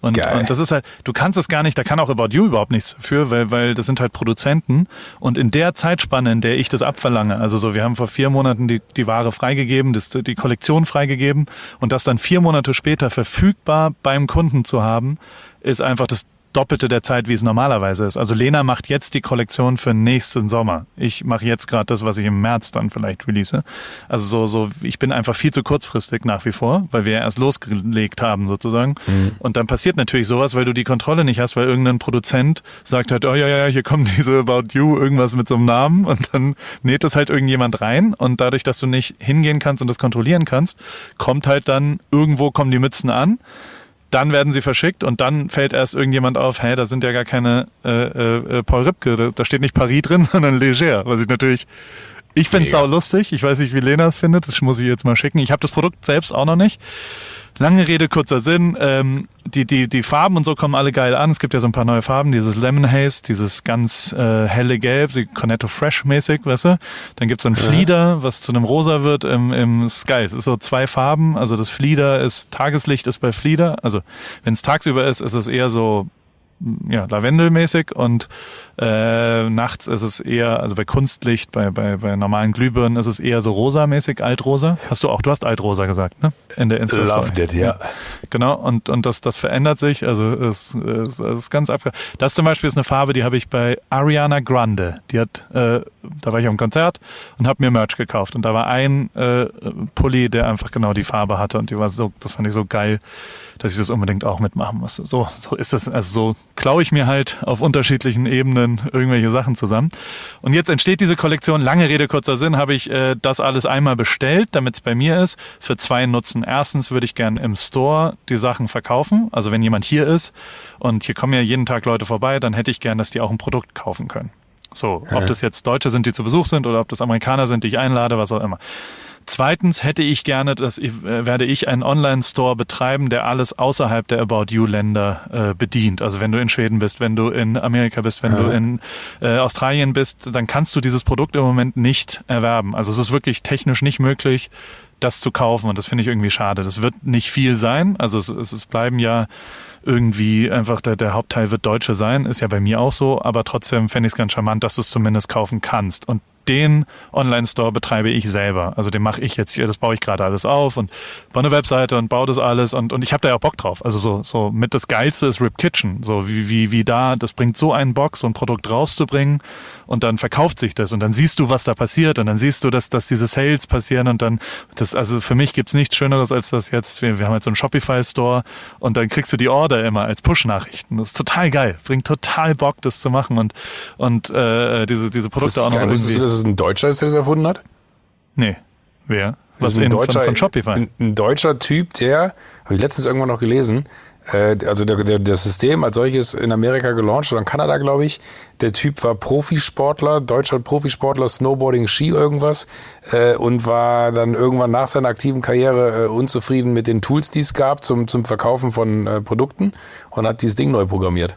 Und, Geil. und das ist halt, du kannst es gar nicht, da kann auch About You überhaupt nichts für, weil, weil das sind halt Produzenten. Und in der Zeitspanne, in der ich das abverlange, also so, wir haben vor vier Monaten die, die Ware freigegeben, das, die Kollektion freigegeben und das dann vier Monate später verfügbar beim Kunden zu haben, ist einfach das Doppelte der Zeit, wie es normalerweise ist. Also Lena macht jetzt die Kollektion für nächsten Sommer. Ich mache jetzt gerade das, was ich im März dann vielleicht release. Also so, so, ich bin einfach viel zu kurzfristig nach wie vor, weil wir ja erst losgelegt haben sozusagen. Und dann passiert natürlich sowas, weil du die Kontrolle nicht hast, weil irgendein Produzent sagt halt, oh ja, ja, ja, hier kommen diese About You, irgendwas mit so einem Namen und dann näht das halt irgendjemand rein und dadurch, dass du nicht hingehen kannst und das kontrollieren kannst, kommt halt dann, irgendwo kommen die Mützen an dann werden sie verschickt und dann fällt erst irgendjemand auf, hey, da sind ja gar keine äh, äh, Paul Ripke, da, steht nicht Paris drin, sondern Leger, was ich natürlich, ich find's sau lustig, ich weiß nicht, wie Lena es findet, das muss ich jetzt mal schicken. Ich habe das Produkt selbst auch noch nicht. Lange Rede, kurzer Sinn. Ähm, die, die, die Farben und so kommen alle geil an. Es gibt ja so ein paar neue Farben. Dieses Lemon Haze, dieses ganz äh, helle Gelb, die Cornetto Fresh mäßig, weißt du? Dann gibt's so ein Flieder, was zu einem Rosa wird im, im Sky. Es ist so zwei Farben. Also das Flieder ist, Tageslicht ist bei Flieder. Also wenn es tagsüber ist, ist es eher so ja, lavendelmäßig und äh, nachts ist es eher, also bei Kunstlicht, bei, bei, bei normalen Glühbirnen ist es eher so rosamäßig, altrosa. Hast du auch, du hast altrosa gesagt, ne? In der insta Loved it, ja. Genau, und, und das, das verändert sich, also es, es, es ist ganz abge... Das zum Beispiel ist eine Farbe, die habe ich bei Ariana Grande. Die hat, äh, da war ich auf einem Konzert und habe mir Merch gekauft und da war ein äh, Pulli, der einfach genau die Farbe hatte und die war so, das fand ich so geil, dass ich das unbedingt auch mitmachen musste. So, so ist das, also so klaue ich mir halt auf unterschiedlichen Ebenen irgendwelche Sachen zusammen. Und jetzt entsteht diese Kollektion, lange Rede, kurzer Sinn, habe ich äh, das alles einmal bestellt, damit es bei mir ist, für zwei Nutzen. Erstens würde ich gern im Store die Sachen verkaufen. Also wenn jemand hier ist und hier kommen ja jeden Tag Leute vorbei, dann hätte ich gern, dass die auch ein Produkt kaufen können. So, ob das jetzt Deutsche sind, die zu Besuch sind oder ob das Amerikaner sind, die ich einlade, was auch immer. Zweitens hätte ich gerne, dass ich, äh, werde ich einen Online-Store betreiben, der alles außerhalb der About You-Länder äh, bedient. Also wenn du in Schweden bist, wenn du in Amerika bist, wenn ja. du in äh, Australien bist, dann kannst du dieses Produkt im Moment nicht erwerben. Also es ist wirklich technisch nicht möglich, das zu kaufen und das finde ich irgendwie schade. Das wird nicht viel sein. Also es, es, es bleiben ja irgendwie einfach der, der Hauptteil wird Deutsche sein, ist ja bei mir auch so, aber trotzdem fände ich es ganz charmant, dass du es zumindest kaufen kannst. Und den Online-Store betreibe ich selber. Also den mache ich jetzt hier, das baue ich gerade alles auf und baue eine Webseite und baue das alles und, und ich habe da ja auch Bock drauf. Also so, so mit das Geilste ist Rip Kitchen. So wie, wie, wie da, das bringt so einen Bock, so ein Produkt rauszubringen und dann verkauft sich das und dann siehst du, was da passiert und dann siehst du, dass, dass diese Sales passieren und dann, das, also für mich gibt's nichts Schöneres als das jetzt, wir, wir haben jetzt so einen Shopify-Store und dann kriegst du die Order immer als Push-Nachrichten. Das ist total geil, bringt total Bock, das zu machen und, und äh, diese, diese Produkte auch noch irgendwie. Es ein Deutscher ist, der das erfunden hat? Nee. Wer? Was ein Deutscher, von, von Shopify? Ein, ein, deutscher Typ, der, habe ich letztens irgendwann noch gelesen, äh, also der, der, das System als solches in Amerika gelauncht oder in Kanada, glaube ich. Der Typ war Profisportler, deutscher Profisportler, Snowboarding, Ski irgendwas äh, und war dann irgendwann nach seiner aktiven Karriere äh, unzufrieden mit den Tools, die es gab zum, zum Verkaufen von äh, Produkten und hat dieses Ding neu programmiert.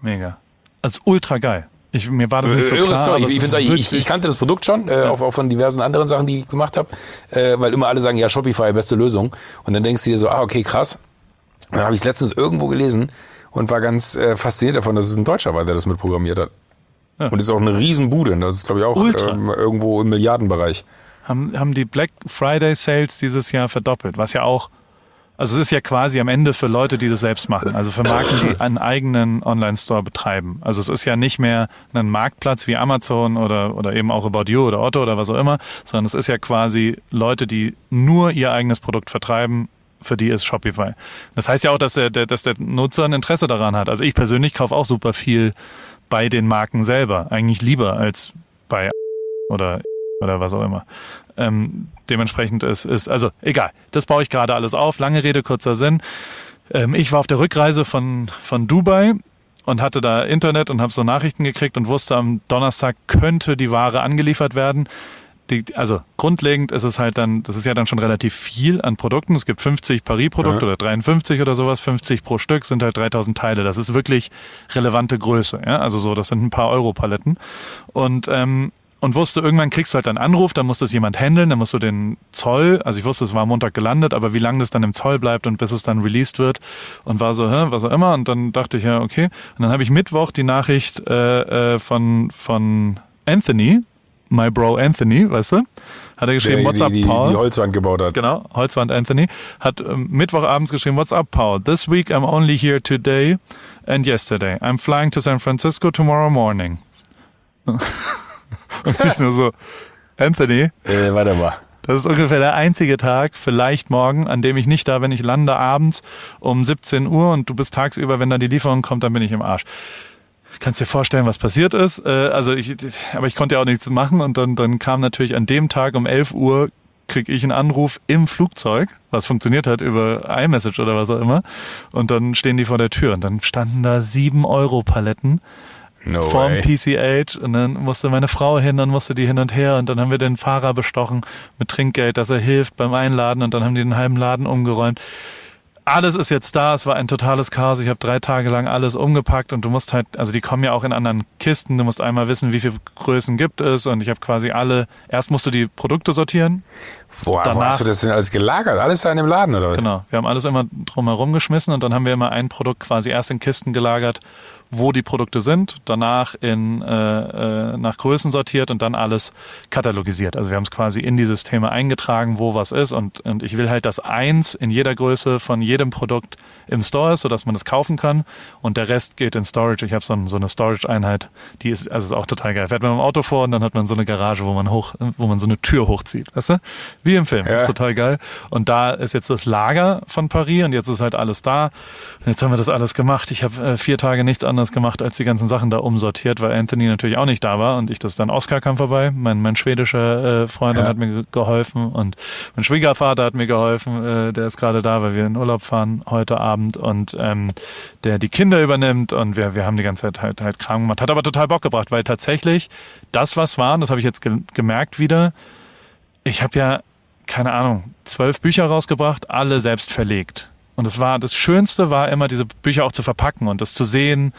Mega. Also ultra geil. Ich, mir war das nicht so Irre klar. Story. Ich, ich, ich, kannte das Produkt schon, äh, ja. auch, auch, von diversen anderen Sachen, die ich gemacht habe, äh, weil immer alle sagen, ja, Shopify, beste Lösung. Und dann denkst du dir so, ah, okay, krass. Dann habe ich es letztens irgendwo gelesen und war ganz äh, fasziniert davon, dass es ein Deutscher war, der das mitprogrammiert hat. Ja. Und ist auch eine Riesenbude. Das ist, glaube ich, auch ähm, irgendwo im Milliardenbereich. Haben, haben die Black Friday Sales dieses Jahr verdoppelt, was ja auch, also es ist ja quasi am Ende für Leute, die das selbst machen, also für Marken, die einen eigenen Online-Store betreiben. Also es ist ja nicht mehr ein Marktplatz wie Amazon oder, oder eben auch About You oder Otto oder was auch immer, sondern es ist ja quasi Leute, die nur ihr eigenes Produkt vertreiben für die ist Shopify. Das heißt ja auch, dass der, der, dass der Nutzer ein Interesse daran hat. Also ich persönlich kaufe auch super viel bei den Marken selber. Eigentlich lieber als bei oder, oder was auch immer. Ähm, dementsprechend ist, ist, also egal. Das baue ich gerade alles auf. Lange Rede, kurzer Sinn. Ähm, ich war auf der Rückreise von, von Dubai und hatte da Internet und habe so Nachrichten gekriegt und wusste, am Donnerstag könnte die Ware angeliefert werden die, also grundlegend ist es halt dann, das ist ja dann schon relativ viel an Produkten. Es gibt 50 Paris-Produkte ja. oder 53 oder sowas, 50 pro Stück sind halt 3000 Teile. Das ist wirklich relevante Größe. Ja? Also so, das sind ein paar Euro-Paletten. Und ähm, und wusste, irgendwann kriegst du halt einen Anruf, dann muss das jemand handeln, dann musst du den Zoll, also ich wusste, es war Montag gelandet, aber wie lange das dann im Zoll bleibt und bis es dann released wird und war so, hä, was auch immer und dann dachte ich ja, okay. Und dann habe ich Mittwoch die Nachricht äh, äh, von, von Anthony, My Bro Anthony, weißt du? Hat er geschrieben, Der, What's up, die, Paul? Die Holzwand gebaut hat. Genau, Holzwand Anthony. Hat ähm, Mittwochabends geschrieben, What's up, Paul? This week I'm only here today and yesterday. I'm flying to San Francisco tomorrow morning. Und ich nur so, Anthony. Äh, warte mal. Das ist ungefähr der einzige Tag, vielleicht morgen, an dem ich nicht da bin. Ich lande abends um 17 Uhr und du bist tagsüber, wenn da die Lieferung kommt, dann bin ich im Arsch kannst dir vorstellen, was passiert ist. Äh, also ich, aber ich konnte ja auch nichts machen und dann, dann kam natürlich an dem Tag um 11 Uhr krieg ich einen Anruf im Flugzeug, was funktioniert hat über iMessage oder was auch immer. Und dann stehen die vor der Tür und dann standen da sieben Euro Paletten no vom way. PCH und dann musste meine Frau hin, dann musste die hin und her und dann haben wir den Fahrer bestochen mit Trinkgeld, dass er hilft beim Einladen und dann haben die den halben Laden umgeräumt alles ist jetzt da, es war ein totales Chaos. Ich habe drei Tage lang alles umgepackt und du musst halt, also die kommen ja auch in anderen Kisten, du musst einmal wissen, wie viele Größen gibt es und ich habe quasi alle, erst musst du die Produkte sortieren. Boah, danach, wo hast du das denn alles gelagert? Alles da in dem Laden oder was? Genau, wir haben alles immer drumherum geschmissen und dann haben wir immer ein Produkt quasi erst in Kisten gelagert wo die Produkte sind, danach in, äh, äh, nach Größen sortiert und dann alles katalogisiert. Also wir haben es quasi in die Systeme eingetragen, wo was ist und, und ich will halt, dass eins in jeder Größe von jedem Produkt im Store ist, sodass man es kaufen kann und der Rest geht in Storage. Ich habe so, ein, so eine Storage-Einheit, die ist, also ist auch total geil. Fährt man dem Auto vor und dann hat man so eine Garage, wo man hoch, wo man so eine Tür hochzieht, weißt du? Wie im Film. Ja. Das ist total geil. Und da ist jetzt das Lager von Paris und jetzt ist halt alles da. Und jetzt haben wir das alles gemacht. Ich habe äh, vier Tage nichts anderes anders gemacht, als die ganzen Sachen da umsortiert, weil Anthony natürlich auch nicht da war und ich das dann, Oscar kam vorbei, mein, mein schwedischer äh, Freund ja. hat mir geholfen und mein Schwiegervater hat mir geholfen, äh, der ist gerade da, weil wir in Urlaub fahren heute Abend und ähm, der die Kinder übernimmt und wir, wir haben die ganze Zeit halt, halt Kram gemacht. Hat aber total Bock gebracht, weil tatsächlich das, was war, das habe ich jetzt ge gemerkt wieder, ich habe ja keine Ahnung, zwölf Bücher rausgebracht, alle selbst verlegt. Und es war, das Schönste war immer, diese Bücher auch zu verpacken und das zu sehen,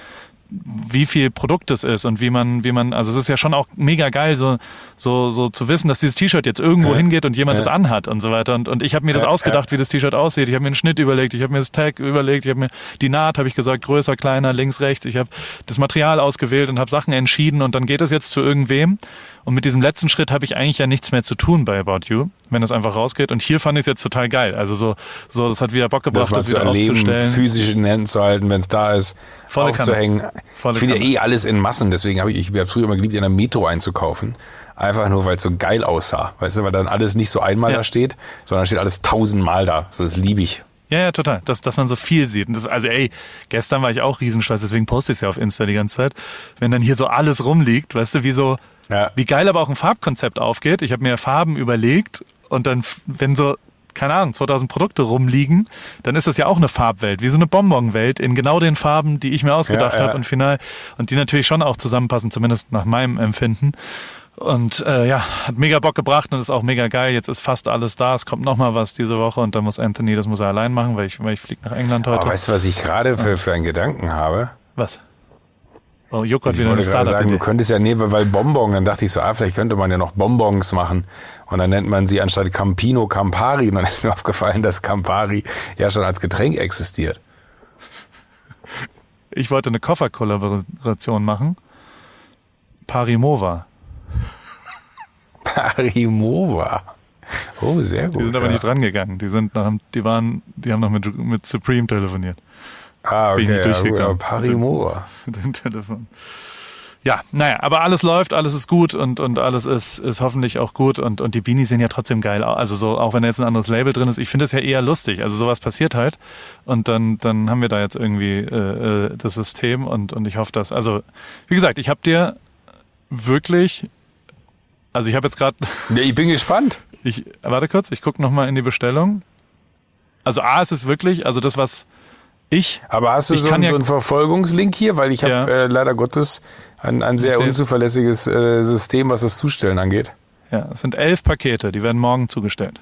wie viel Produkt es ist und wie man, wie man, also es ist ja schon auch mega geil, so, so, so zu wissen, dass dieses T-Shirt jetzt irgendwo Ja. hingeht und jemand Ja. es anhat und so weiter. Und, und ich habe mir das Ja, ausgedacht, wie das T-Shirt aussieht. Ich habe mir einen Schnitt überlegt, ich habe mir das Tag überlegt, ich habe mir die Naht, habe ich gesagt, größer, kleiner, links, rechts. Ich habe das Material ausgewählt und habe Sachen entschieden und dann geht es jetzt zu irgendwem. Und mit diesem letzten Schritt habe ich eigentlich ja nichts mehr zu tun bei About You, wenn das einfach rausgeht. Und hier fand ich es jetzt total geil. Also so, so, das hat wieder Bock gebracht, das das, zu wieder erleben, aufzustellen. physisch in den Händen zu halten, wenn es da ist, Volle Kanne. Volle ich finde ja eh alles in Massen, deswegen habe ich, ich habe früher immer geliebt, in der Metro einzukaufen. Einfach nur, weil es so geil aussah. Weißt du, weil dann alles nicht so einmal Ja. da steht, sondern steht alles tausendmal da. So, das liebe ich. Ja, ja, total. Dass, dass man so viel sieht. Und das, also ey, gestern war ich auch riesenstolz, deswegen poste ich es ja auf Insta die ganze Zeit. Wenn dann hier so alles rumliegt, weißt du, wie so, Ja. wie geil aber auch ein Farbkonzept aufgeht. Ich habe mir Farben überlegt und dann, wenn so, keine Ahnung, 2000 Produkte rumliegen, dann ist das ja auch eine Farbwelt, wie so eine Bonbonwelt in genau den Farben, die ich mir ausgedacht Ja, ja. habe und final und die natürlich schon auch zusammenpassen, zumindest nach meinem Empfinden. Und äh, ja, hat mega Bock gebracht und ist auch mega geil. Jetzt ist fast alles da. Es kommt noch mal was diese Woche und dann muss Anthony, das muss er allein machen, weil ich, weil ich fliege nach England heute. Aber weißt du, was ich gerade für, für einen Gedanken habe? was? Oh, Joko hat Ich wieder eine wollte gerade sagen, du könntest ja, nee, weil Bonbon, dann dachte ich so, ah, vielleicht könnte man ja noch Bonbons machen. Und dann nennt man sie anstatt Campino Campari. Und dann ist mir aufgefallen, dass Campari ja schon als Getränk existiert. Ich wollte eine Kofferkollaboration machen. Parimova. Parimova. Oh, sehr gut. Die sind aber ja. nicht drangegangen. Die sind die waren, die haben noch mit, mit Supreme telefoniert. Ah, bin ich okay, nicht ja, gut, durchgekommen. aber Parimova. Mit dem Telefon. Ja, naja, aber alles läuft, alles ist gut und, und alles ist, ist hoffentlich auch gut und, und die Beanies sehen ja trotzdem geil aus. Also so, auch wenn da jetzt ein anderes Label drin ist, ich finde es ja eher lustig. Also sowas passiert halt und dann, dann haben wir da jetzt irgendwie äh, äh, das System und, und ich hoffe, dass, also wie gesagt, ich habe dir wirklich, also ich habe jetzt gerade Ja, ich bin gespannt. Ich warte kurz, ich gucke nochmal in die Bestellung. Also A, es ist wirklich, also das, was ich. Aber hast du so, einen- ja- so einen Verfolgungslink hier? Weil ich habe Ja. äh, leider Gottes ein, ein sehr unzuverlässiges äh, System, was das Zustellen angeht. Ja, es sind elf Pakete, die werden morgen zugestellt.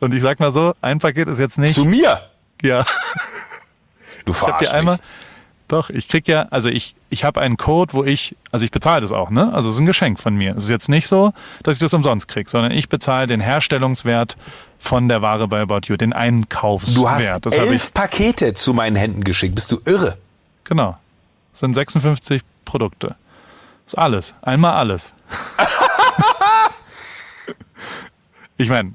Und ich sag mal so, ein Paket ist jetzt nicht. Zu mir? ja, Du ich hab verarschst dir einmal. mich. Doch, ich krieg ja, also ich, ich habe einen Code, wo ich, also ich bezahle das auch, ne? Also es ist ein Geschenk von mir. Es ist jetzt nicht so, dass ich das umsonst krieg, sondern ich bezahle den Herstellungswert von der Ware bei About You, den Einkaufswert. Du hast das elf Pakete zu meinen Händen geschickt. Bist du irre? Genau. Das sind 56 Produkte. Das ist alles. Einmal alles. ich meine,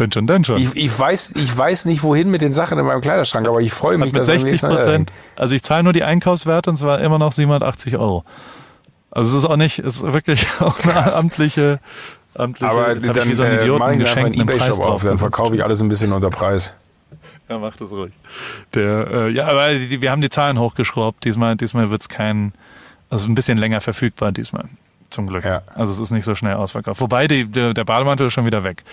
wenn schon, dann schon. Ich, ich, weiß, ich weiß nicht, wohin mit den Sachen in meinem Kleiderschrank, aber ich freue mich, mit dass am 60 nächsten Mal- Prozent, also ich zahle nur die Einkaufswerte und zwar immer noch 780 Euro. Also es ist auch nicht, es ist wirklich auch eine Krass. amtliche, amtliche Aber hab ich dann wie so ein äh, Idioten mache ich einen Ebay-Shop auf, dann verkaufe ich alles ein bisschen unter Preis. Ja, mach das ruhig. Der, äh, ja, aber die, wir haben die Zahlen hochgeschraubt. Diesmal, diesmal wird's kein, also ein bisschen länger verfügbar diesmal. Zum Glück. Ja. Also es ist nicht so schnell ausverkauft. Wobei die, der, der Bademantel ist schon wieder weg.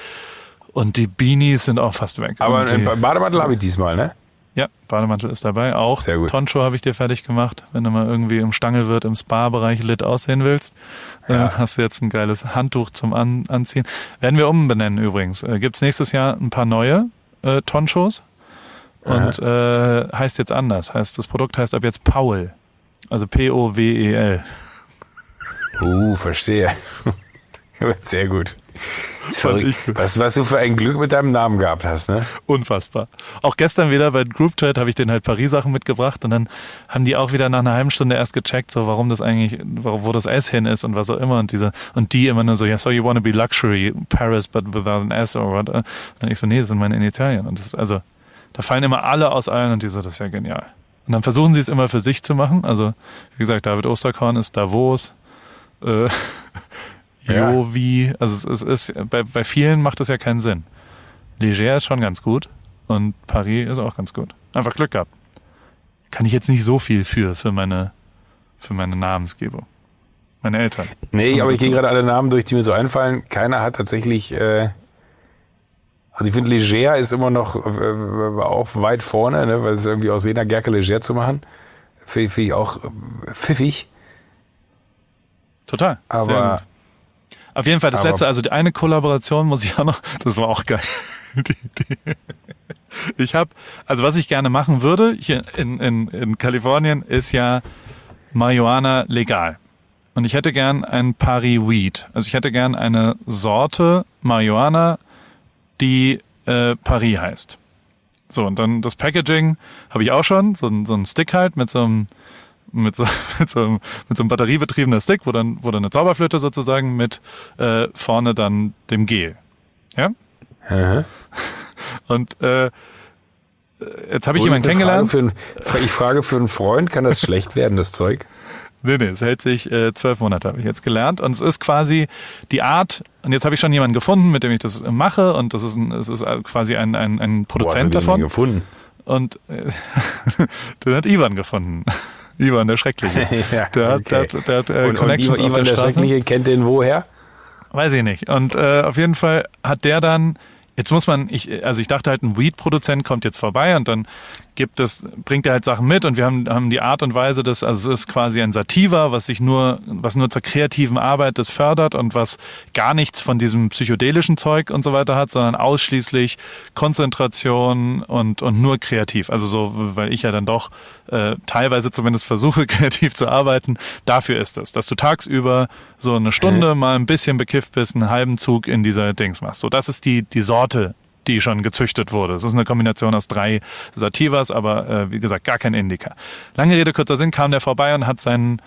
Und die Beanies sind auch fast weg. Aber einen die, Bademantel habe ich diesmal, ne? ja, Bademantel ist dabei. Auch Sehr gut. Tonschuh habe ich dir fertig gemacht. Wenn du mal irgendwie im Stangelwirt im Spa-Bereich lit aussehen willst, äh, hast du jetzt ein geiles Handtuch zum An Anziehen. Werden wir umbenennen übrigens. Äh, gibt's nächstes Jahr ein paar neue äh, Tonschuhs. Und äh, heißt jetzt anders. Heißt, das Produkt heißt ab jetzt Paul. Also P-O-W-E-L. Uh, verstehe. Sehr gut. Sorry. Was, was du für ein Glück mit deinem Namen gehabt hast, ne? Unfassbar. Auch gestern wieder bei Group Chat habe ich den halt Paris-Sachen mitgebracht und dann haben die auch wieder nach einer halben Stunde erst gecheckt, so warum das eigentlich, wo das S hin ist und was auch immer und diese und die immer nur so, ja, so you wanna be luxury Paris but without an S or what? Und dann ich so, nee, das sind meine Initialien und das ist, also da fallen immer alle aus allen und die so, das ist ja genial. Und dann versuchen sie es immer für sich zu machen. Also wie gesagt, David Osterkorn ist Davos. Äh. Jovi, also es, es ist, bei, bei vielen macht das ja keinen Sinn. Leger ist schon ganz gut und Paris ist auch ganz gut. Einfach Glück gehabt. Kann ich jetzt nicht so viel für, für meine, für meine Namensgebung. Meine Eltern. Nee, aber ich gehe gerade alle Namen durch, die mir so einfallen. Keiner hat tatsächlich. Äh, also ich finde, Leger ist immer noch äh, auch weit vorne, ne, weil es irgendwie aus Lena Gerke Leger zu machen, finde find ich auch äh, pfiffig. Total. Aber. Auf jeden Fall das Aber- letzte, also die eine Kollaboration muss ich auch noch, das war auch geil. Die, die, ich habe, also was ich gerne machen würde, hier in, in, in Kalifornien ist ja Marihuana legal. Und ich hätte gern ein Pari Weed. Also ich hätte gern eine Sorte Marihuana, die äh, Paris heißt. So, und dann das Packaging habe ich auch schon, so, so ein Stick halt mit so einem mit so, mit so, einem, mit so einem batteriebetriebener Stick, wo dann, wo dann eine Zauberflöte sozusagen mit äh, vorne dann dem Gel. Ja? Aha. Und äh, jetzt habe ich jemanden kennengelernt. Frage für ein, ich frage für einen Freund, kann das schlecht werden, das Zeug? Nee, nee, es hält sich äh, zwölf Monate, habe ich jetzt gelernt. Und es ist quasi die Art, und jetzt habe ich schon jemanden gefunden, mit dem ich das äh, mache, und das ist, ein, es ist äh, quasi ein, ein, ein Wo hast du Produzent davon. gefunden? Und äh, den hat Ivan gefunden. Ivan, der Schreckliche. Ja, der hat, okay. der hat, der hat äh, Und, und Connections Ivan, auf der, der Straße. Schreckliche kennt den woher? Weiß ich nicht. Und äh, auf jeden Fall hat der dann, jetzt muss man, ich, also ich dachte halt, ein Weed-Produzent kommt jetzt vorbei und dann gibt es, bringt er halt Sachen mit und wir haben, haben die Art und Weise des, also es ist quasi ein Sativa, was sich nur, was nur zur kreativen Arbeit das fördert und was gar nichts von diesem psychedelischen Zeug und so weiter hat, sondern ausschließlich Konzentration und, und nur kreativ. Also so, weil ich ja dann doch äh, teilweise zumindest versuche, kreativ zu arbeiten. Dafür ist es, dass du tagsüber so eine Stunde mal ein bisschen bekifft bist, einen halben Zug in dieser Dings machst. So, das ist die, die Sorte, die schon gezüchtet wurde. Es ist eine Kombination aus drei Sativas, aber äh, wie gesagt, gar kein Indica. Lange Rede, kurzer Sinn, kam der vorbei und hat sein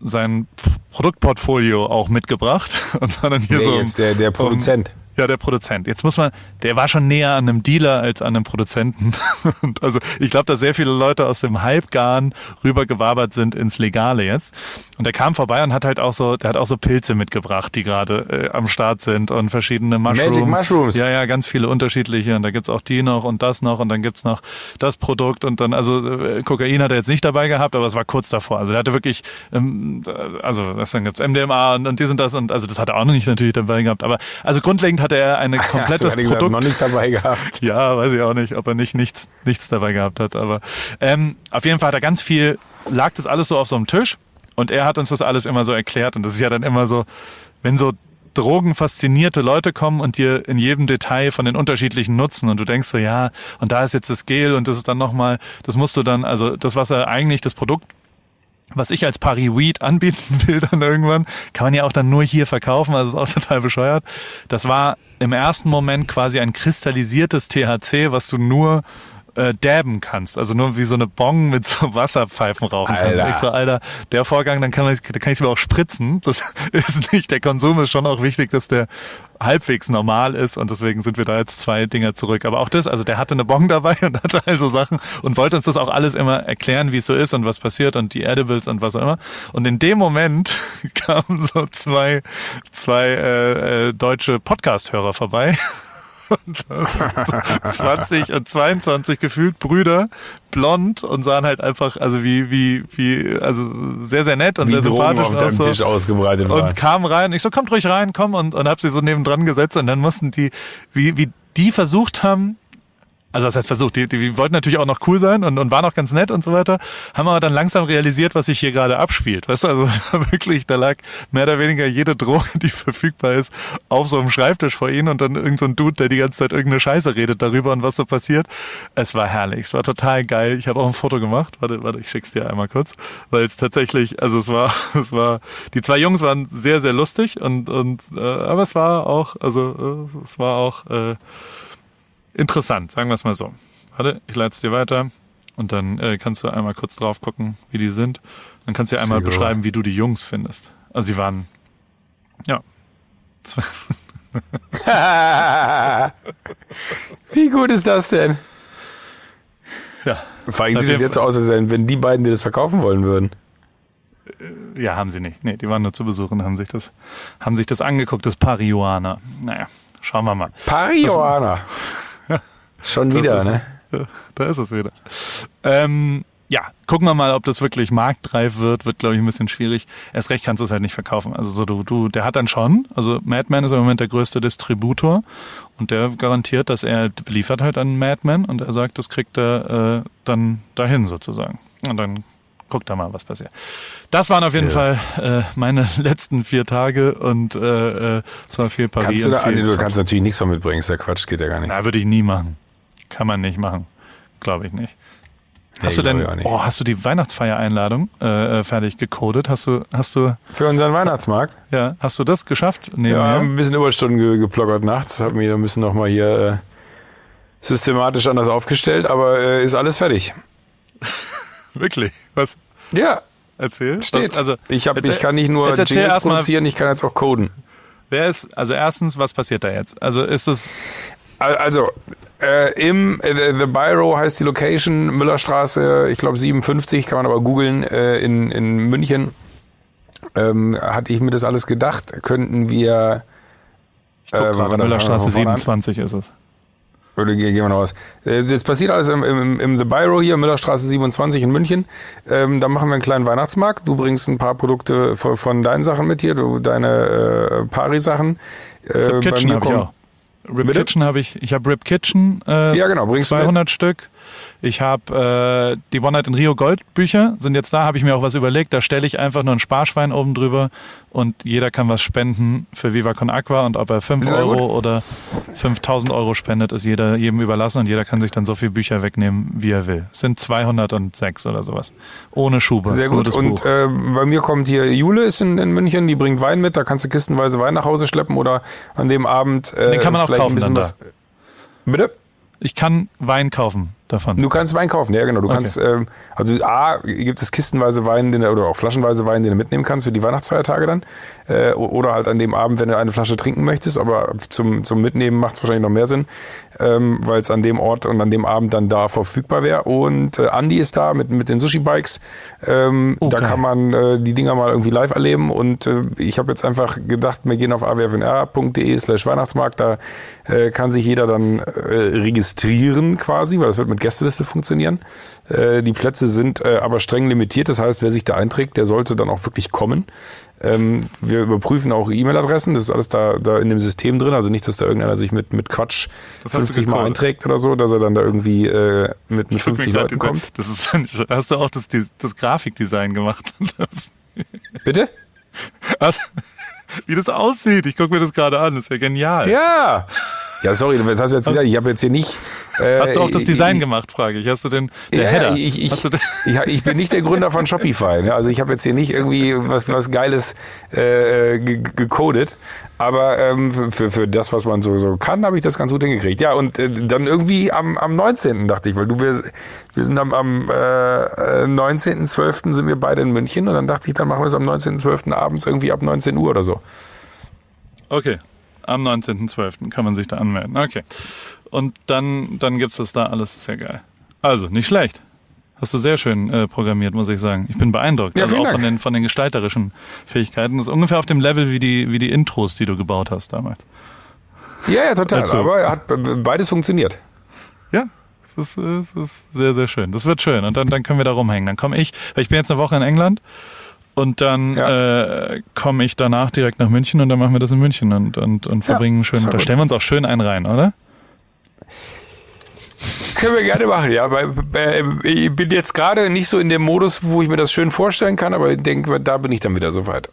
sein Produktportfolio auch mitgebracht und war dann hier Wer so jetzt der, der um- Produzent. Ja, der Produzent. Jetzt muss man, der war schon näher an einem Dealer als an einem Produzenten. Und also ich glaube, dass sehr viele Leute aus dem Halbgarn rübergewabert sind ins Legale jetzt. Und der kam vorbei und hat halt auch so, der hat auch so Pilze mitgebracht, die gerade äh, am Start sind und verschiedene Mushrooms. Magic Mushrooms. Ja, ja, ganz viele unterschiedliche. Und da gibt's auch die noch und das noch und dann gibt's noch das Produkt und dann, also äh, Kokain hat er jetzt nicht dabei gehabt, aber es war kurz davor. Also der hatte wirklich, ähm, also was dann gibt's MDMA und, und dies und das und also das hat er auch noch nicht natürlich dabei gehabt. Aber also grundlegend hatte er ein Hast du komplettes gesagt Produkt. noch nicht dabei gehabt? Ja, weiß ich auch nicht, ob er nicht nichts, nichts dabei gehabt hat. Aber ähm, auf jeden Fall hat er ganz viel, lag das alles so auf so einem Tisch und er hat uns das alles immer so erklärt. Und das ist ja dann immer so, wenn so drogenfaszinierte Leute kommen und dir in jedem Detail von den unterschiedlichen Nutzen und du denkst so, ja, und da ist jetzt das Gel und das ist dann nochmal, das musst du dann, also das, was er eigentlich, das Produkt was ich als Paris Weed anbieten will dann irgendwann, kann man ja auch dann nur hier verkaufen, also ist auch total bescheuert. Das war im ersten Moment quasi ein kristallisiertes THC, was du nur äh, dabben kannst, also nur wie so eine Bong mit so Wasserpfeifen rauchen Alter. kannst. Ich so, Alter, der Vorgang, dann kann, man, da kann ich mir auch spritzen. Das ist nicht, der Konsum ist schon auch wichtig, dass der halbwegs normal ist und deswegen sind wir da jetzt zwei Dinger zurück. Aber auch das, also der hatte eine Bong dabei und hatte also Sachen und wollte uns das auch alles immer erklären, wie es so ist und was passiert und die Edibles und was auch immer. Und in dem Moment kamen so zwei, zwei äh, äh, deutsche Podcast-Hörer vorbei. Und äh, 20 und 22 gefühlt Brüder, blond und sahen halt einfach, also wie, wie, wie, also sehr, sehr nett und Wie sehr Drogen sympathisch auf aus. deinem so. Tisch ausgebreitet waren. Und kam rein. Ich so, kommt ruhig rein, komm. Und, und hab sie so nebendran gesetzt. Und dann mussten die, wie, wie die versucht haben, also was heißt versucht, die, die wollten natürlich auch noch cool sein und, und waren auch ganz nett und so weiter, haben aber dann langsam realisiert, was sich hier gerade abspielt. Weißt du, also wirklich, da lag mehr oder weniger jede Droge, die verfügbar ist, auf so einem Schreibtisch vor ihnen und dann irgend so Dude, der die ganze Zeit irgendeine Scheiße redet darüber und was so passiert. Es war herrlich, es war total geil. Ich habe auch ein Foto gemacht. Warte, warte, ich schick's dir einmal kurz, weil es tatsächlich, also es war, es war, die zwei Jungs waren sehr, sehr lustig und und äh, aber es war auch, also äh, es war auch äh, interessant, sagen wir es mal so. Warte, ich leite es dir weiter und dann äh, kannst du einmal kurz drauf gucken, wie die sind. Dann kannst du dir einmal Sicher. beschreiben, wie du die Jungs findest. Also sie waren, ja, Wie gut ist das denn? ja, Vor allem sieht es jetzt so aus, als wenn die beiden dir das verkaufen wollen würden. ja, haben sie nicht. Nee, die waren nur zu Besuch und haben sich das, haben sich das angeguckt, das Parihuana. Naja, schauen wir mal. Parihuana. Schon Das wieder, ist- ne? Ja, da ist es wieder. Ähm, ja, gucken wir mal, ob das wirklich marktreif wird. Wird, glaube ich, ein bisschen schwierig. Erst recht kannst du es halt nicht verkaufen. Also so du, du, der hat dann schon, also Madman ist im Moment der größte Distributor und der garantiert, dass er liefert halt an Madman und er sagt, das kriegt er äh, dann dahin sozusagen. Und dann guck da mal, was passiert. Das waren auf jeden Ja. Fall äh, meine letzten vier Tage und äh, äh, es war viel Paris. Kannst du, da, viel nee, du kannst natürlich nichts von mitbringen, ist ja Quatsch, geht ja gar nicht. Na, würde ich nie machen. Kann man nicht machen. Glaube ich nicht. Hast Nee, du denn, oh, hast du die Weihnachtsfeier-Einladung äh, äh, fertig gecodet? Hast du, hast du, Für unseren Weihnachtsmarkt? ja, hast du das geschafft? Ja, haben Nebenher? ein bisschen Überstunden ge geplockert nachts, haben wir müssen noch mal hier äh, systematisch anders aufgestellt, aber äh, ist alles fertig. Wirklich? Was? Ja, Erzähl. steht. Also, ich, hab, erzähl- ich kann nicht nur Jingles produzieren, ich kann jetzt auch coden. Wer ist, also erstens, was passiert da jetzt? Also ist es, Also, äh, im äh, The Biro heißt die Location, Müllerstraße, ich glaube 57, kann man aber googeln, äh, in, in München. Ähm, hatte ich mir das alles gedacht, könnten wir. guck äh, gerade, Müllerstraße fangen wir von vorne an. 27 ist es. Oder ge- gehen wir noch was. Äh, Das passiert alles im, im, im The Biro hier, Müllerstraße 27 in München. Ähm, da machen wir einen kleinen Weihnachtsmarkt. Du bringst ein paar Produkte von, von deinen Sachen mit hier, du, deine äh, Pari-Sachen. Äh, bei mir kommt-. Rip Bitte? Kitchen habe ich, ich habe Rip Kitchen, äh, Ja, genau, bringst du mit. 200 Stück. Ich habe äh, die One Night in Rio Gold Bücher, sind jetzt da, habe ich mir auch was überlegt. Da stelle ich einfach nur ein Sparschwein oben drüber und jeder kann was spenden für Viva Con Aqua und ob er 5 Sehr Euro gut. oder 5000 Euro spendet, ist jeder, jedem überlassen und jeder kann sich dann so viele Bücher wegnehmen, wie er will. Es sind 206 oder sowas. Ohne Schuber. Sehr gut. Und äh, bei mir kommt hier Jule ist in, in München, die bringt Wein mit, da kannst du kistenweise Wein nach Hause schleppen oder an dem Abend äh, Den kann man auch kaufen ein bisschen dann was. Bitte? ich kann Wein kaufen davon. Du kannst Wein kaufen, ja genau. Du Okay. kannst, ähm, also A, gibt es kistenweise Wein, den oder auch flaschenweise Wein, den du mitnehmen kannst für die Weihnachtsfeiertage dann. Äh, oder halt an dem Abend, wenn du eine Flasche trinken möchtest, aber zum, zum Mitnehmen macht es wahrscheinlich noch mehr Sinn, ähm, weil es an dem Ort und an dem Abend dann da verfügbar wäre. Und äh, Andi ist da mit, mit den Sushi-Bikes. Ähm, Oh, da kann man äh, die Dinger mal irgendwie live erleben. Und äh, ich habe jetzt einfach gedacht, wir gehen auf awfnr.de slash Weihnachtsmarkt. Da äh, kann sich jeder dann äh, registrieren quasi, weil das wird mit Gästeliste funktionieren. Äh, die Plätze sind äh, aber streng limitiert. Das heißt, wer sich da einträgt, der sollte dann auch wirklich kommen. Ähm, wir überprüfen auch E-Mail-Adressen. Das ist alles da, da in dem System drin. Also nicht, dass da irgendeiner sich mit, mit Quatsch Das hast du 50 Mal einträgt oder so, dass er dann da irgendwie äh, mit, mit Guck mir 50 grad Leuten diese- kommt. Das ist, hast du auch das, das Grafikdesign gemacht? Bitte? Was? Wie das aussieht. Ich gucke mir das gerade an. Das ist ja genial. Ja. Ja, sorry, das hast du jetzt gesagt. Ich habe jetzt hier nicht. Äh, Hast du auch das Design ich, gemacht, frage ich. Hast du den der ja, Header? Ich, ich, ich, ich bin nicht der Gründer von Shopify. Ne? Also ich habe jetzt hier nicht irgendwie was, was Geiles äh, ge- gecodet. Aber ähm, für- für, das, was man so, so kann, habe ich das ganz gut hingekriegt. Ja, und äh, dann irgendwie am, am 19. dachte ich, weil du, wir, wir sind am, am äh, äh, 19.12. sind wir beide in München und dann dachte ich, dann machen wir es am 19.12. abends irgendwie ab 19 Uhr oder so. okay. Am 19.12. kann man sich da anmelden. Okay. Und dann, dann gibt's das da alles. Ist ja geil. Also, nicht schlecht. Hast du sehr schön äh, programmiert, muss ich sagen. Ich bin beeindruckt. Ja, also auch von den, von den gestalterischen Fähigkeiten. Das ist ungefähr auf dem Level wie die, wie die Intros, die du gebaut hast damals. Ja, ja, total. Also- Aber hat be- beides funktioniert. Ja, es ist, es ist sehr, sehr schön. Das wird schön. Und dann, dann können wir da rumhängen. Dann komme ich, weil ich bin jetzt eine Woche in England und dann äh, komme ich danach direkt nach München und dann machen wir das in München und, und, und verbringen schön. ja Da gut. stellen wir uns auch schön einen rein, oder? Können wir gerne machen, ja. Äh, ich bin jetzt gerade nicht so in dem Modus, wo ich mir das schön vorstellen kann, aber ich denke, da bin ich dann wieder soweit.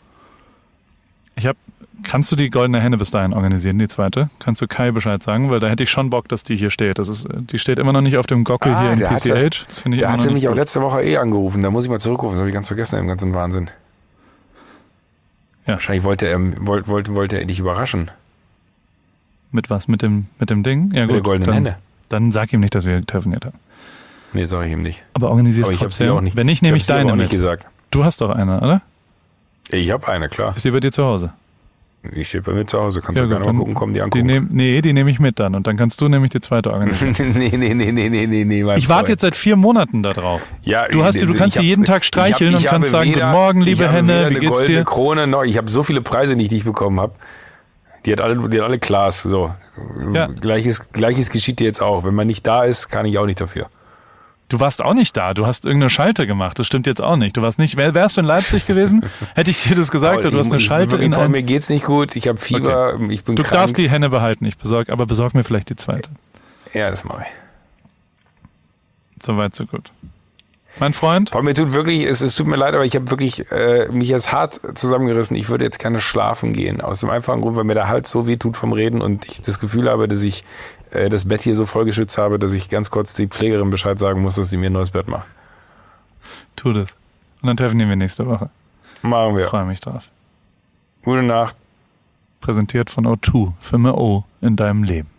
Ich habe, kannst du die goldene Henne bis dahin organisieren, die zweite? Kannst du Kai Bescheid sagen? Weil da hätte ich schon Bock, dass die hier steht. Das ist, die steht immer noch nicht auf dem Gockel Ah, hier im der PCH. hatte- das finde ich Der hatte mich auch gut. letzte Woche eh angerufen. Da muss ich mal zurückrufen. Das habe ich ganz vergessen im ganzen Wahnsinn. Ja. Wahrscheinlich wollte er, wollte, wollte, wollte er dich überraschen. Mit was? Mit dem, mit dem Ding? Ja, Mit gut. der goldenen dann, Henne. Dann sag ihm nicht, dass wir telefoniert haben. Nee, sage ich ihm nicht. Aber organisierst Aber ich trotzdem. sie auch nicht. Wenn nicht, nehme ich, aber deine auch mit. nicht gesagt. Du hast doch eine, oder? Ich habe eine, klar. Ist die bei dir zu Hause? Die steht bei mir zu Hause. Kannst du gerne mal gucken, kommen die die angucken. nehm, Nee, die nehme ich mit dann. Und dann kannst du nämlich die zweite organisieren. nee, nee, nee, nee, nee, nee, nee. Ich warte jetzt seit vier Monaten da drauf. Ja, Du hast- du ich- kannst ich sie jeden Tag streicheln ich und kannst sagen, weder- guten Morgen, liebe ich Henne, wie geht's dir? Krone noch. Ich habe so viele Preise nicht, die ich bekommen habe. Die hat alle, die hat alle Glas. So. Ja. Gleiches, Gleiches geschieht dir jetzt auch. Wenn man nicht da ist, kann ich auch nicht dafür. Du warst auch nicht da. Du hast irgendeine Schalte gemacht. Das stimmt jetzt auch nicht. Du warst nicht. Wär, wärst du in Leipzig gewesen? Hätte ich dir das gesagt? Paul, oder du hast eine Schalte in Paul, Mir geht's nicht gut. Ich habe Fieber. Ich bin Du krank. darfst die Henne behalten. Ich besorg, aber besorg mir vielleicht die zweite. Ja, das mache ich. So weit, so gut. Mein Freund? Paul, mir tut wirklich, es, es tut mir leid, aber ich habe wirklich äh, mich jetzt hart zusammengerissen. Ich würde jetzt gerne schlafen gehen. Aus dem einfachen Grund, weil mir der Hals so weh tut vom Reden und ich das Gefühl habe, dass ich äh, das Bett hier so vollgeschützt habe, dass ich ganz kurz die Pflegerin Bescheid sagen muss, dass sie mir ein neues Bett macht. Tu das. Und dann treffen wir nächste Woche. Machen wir. Freue mich drauf. Gute Nacht. Präsentiert von O2 für mehr O in deinem Leben.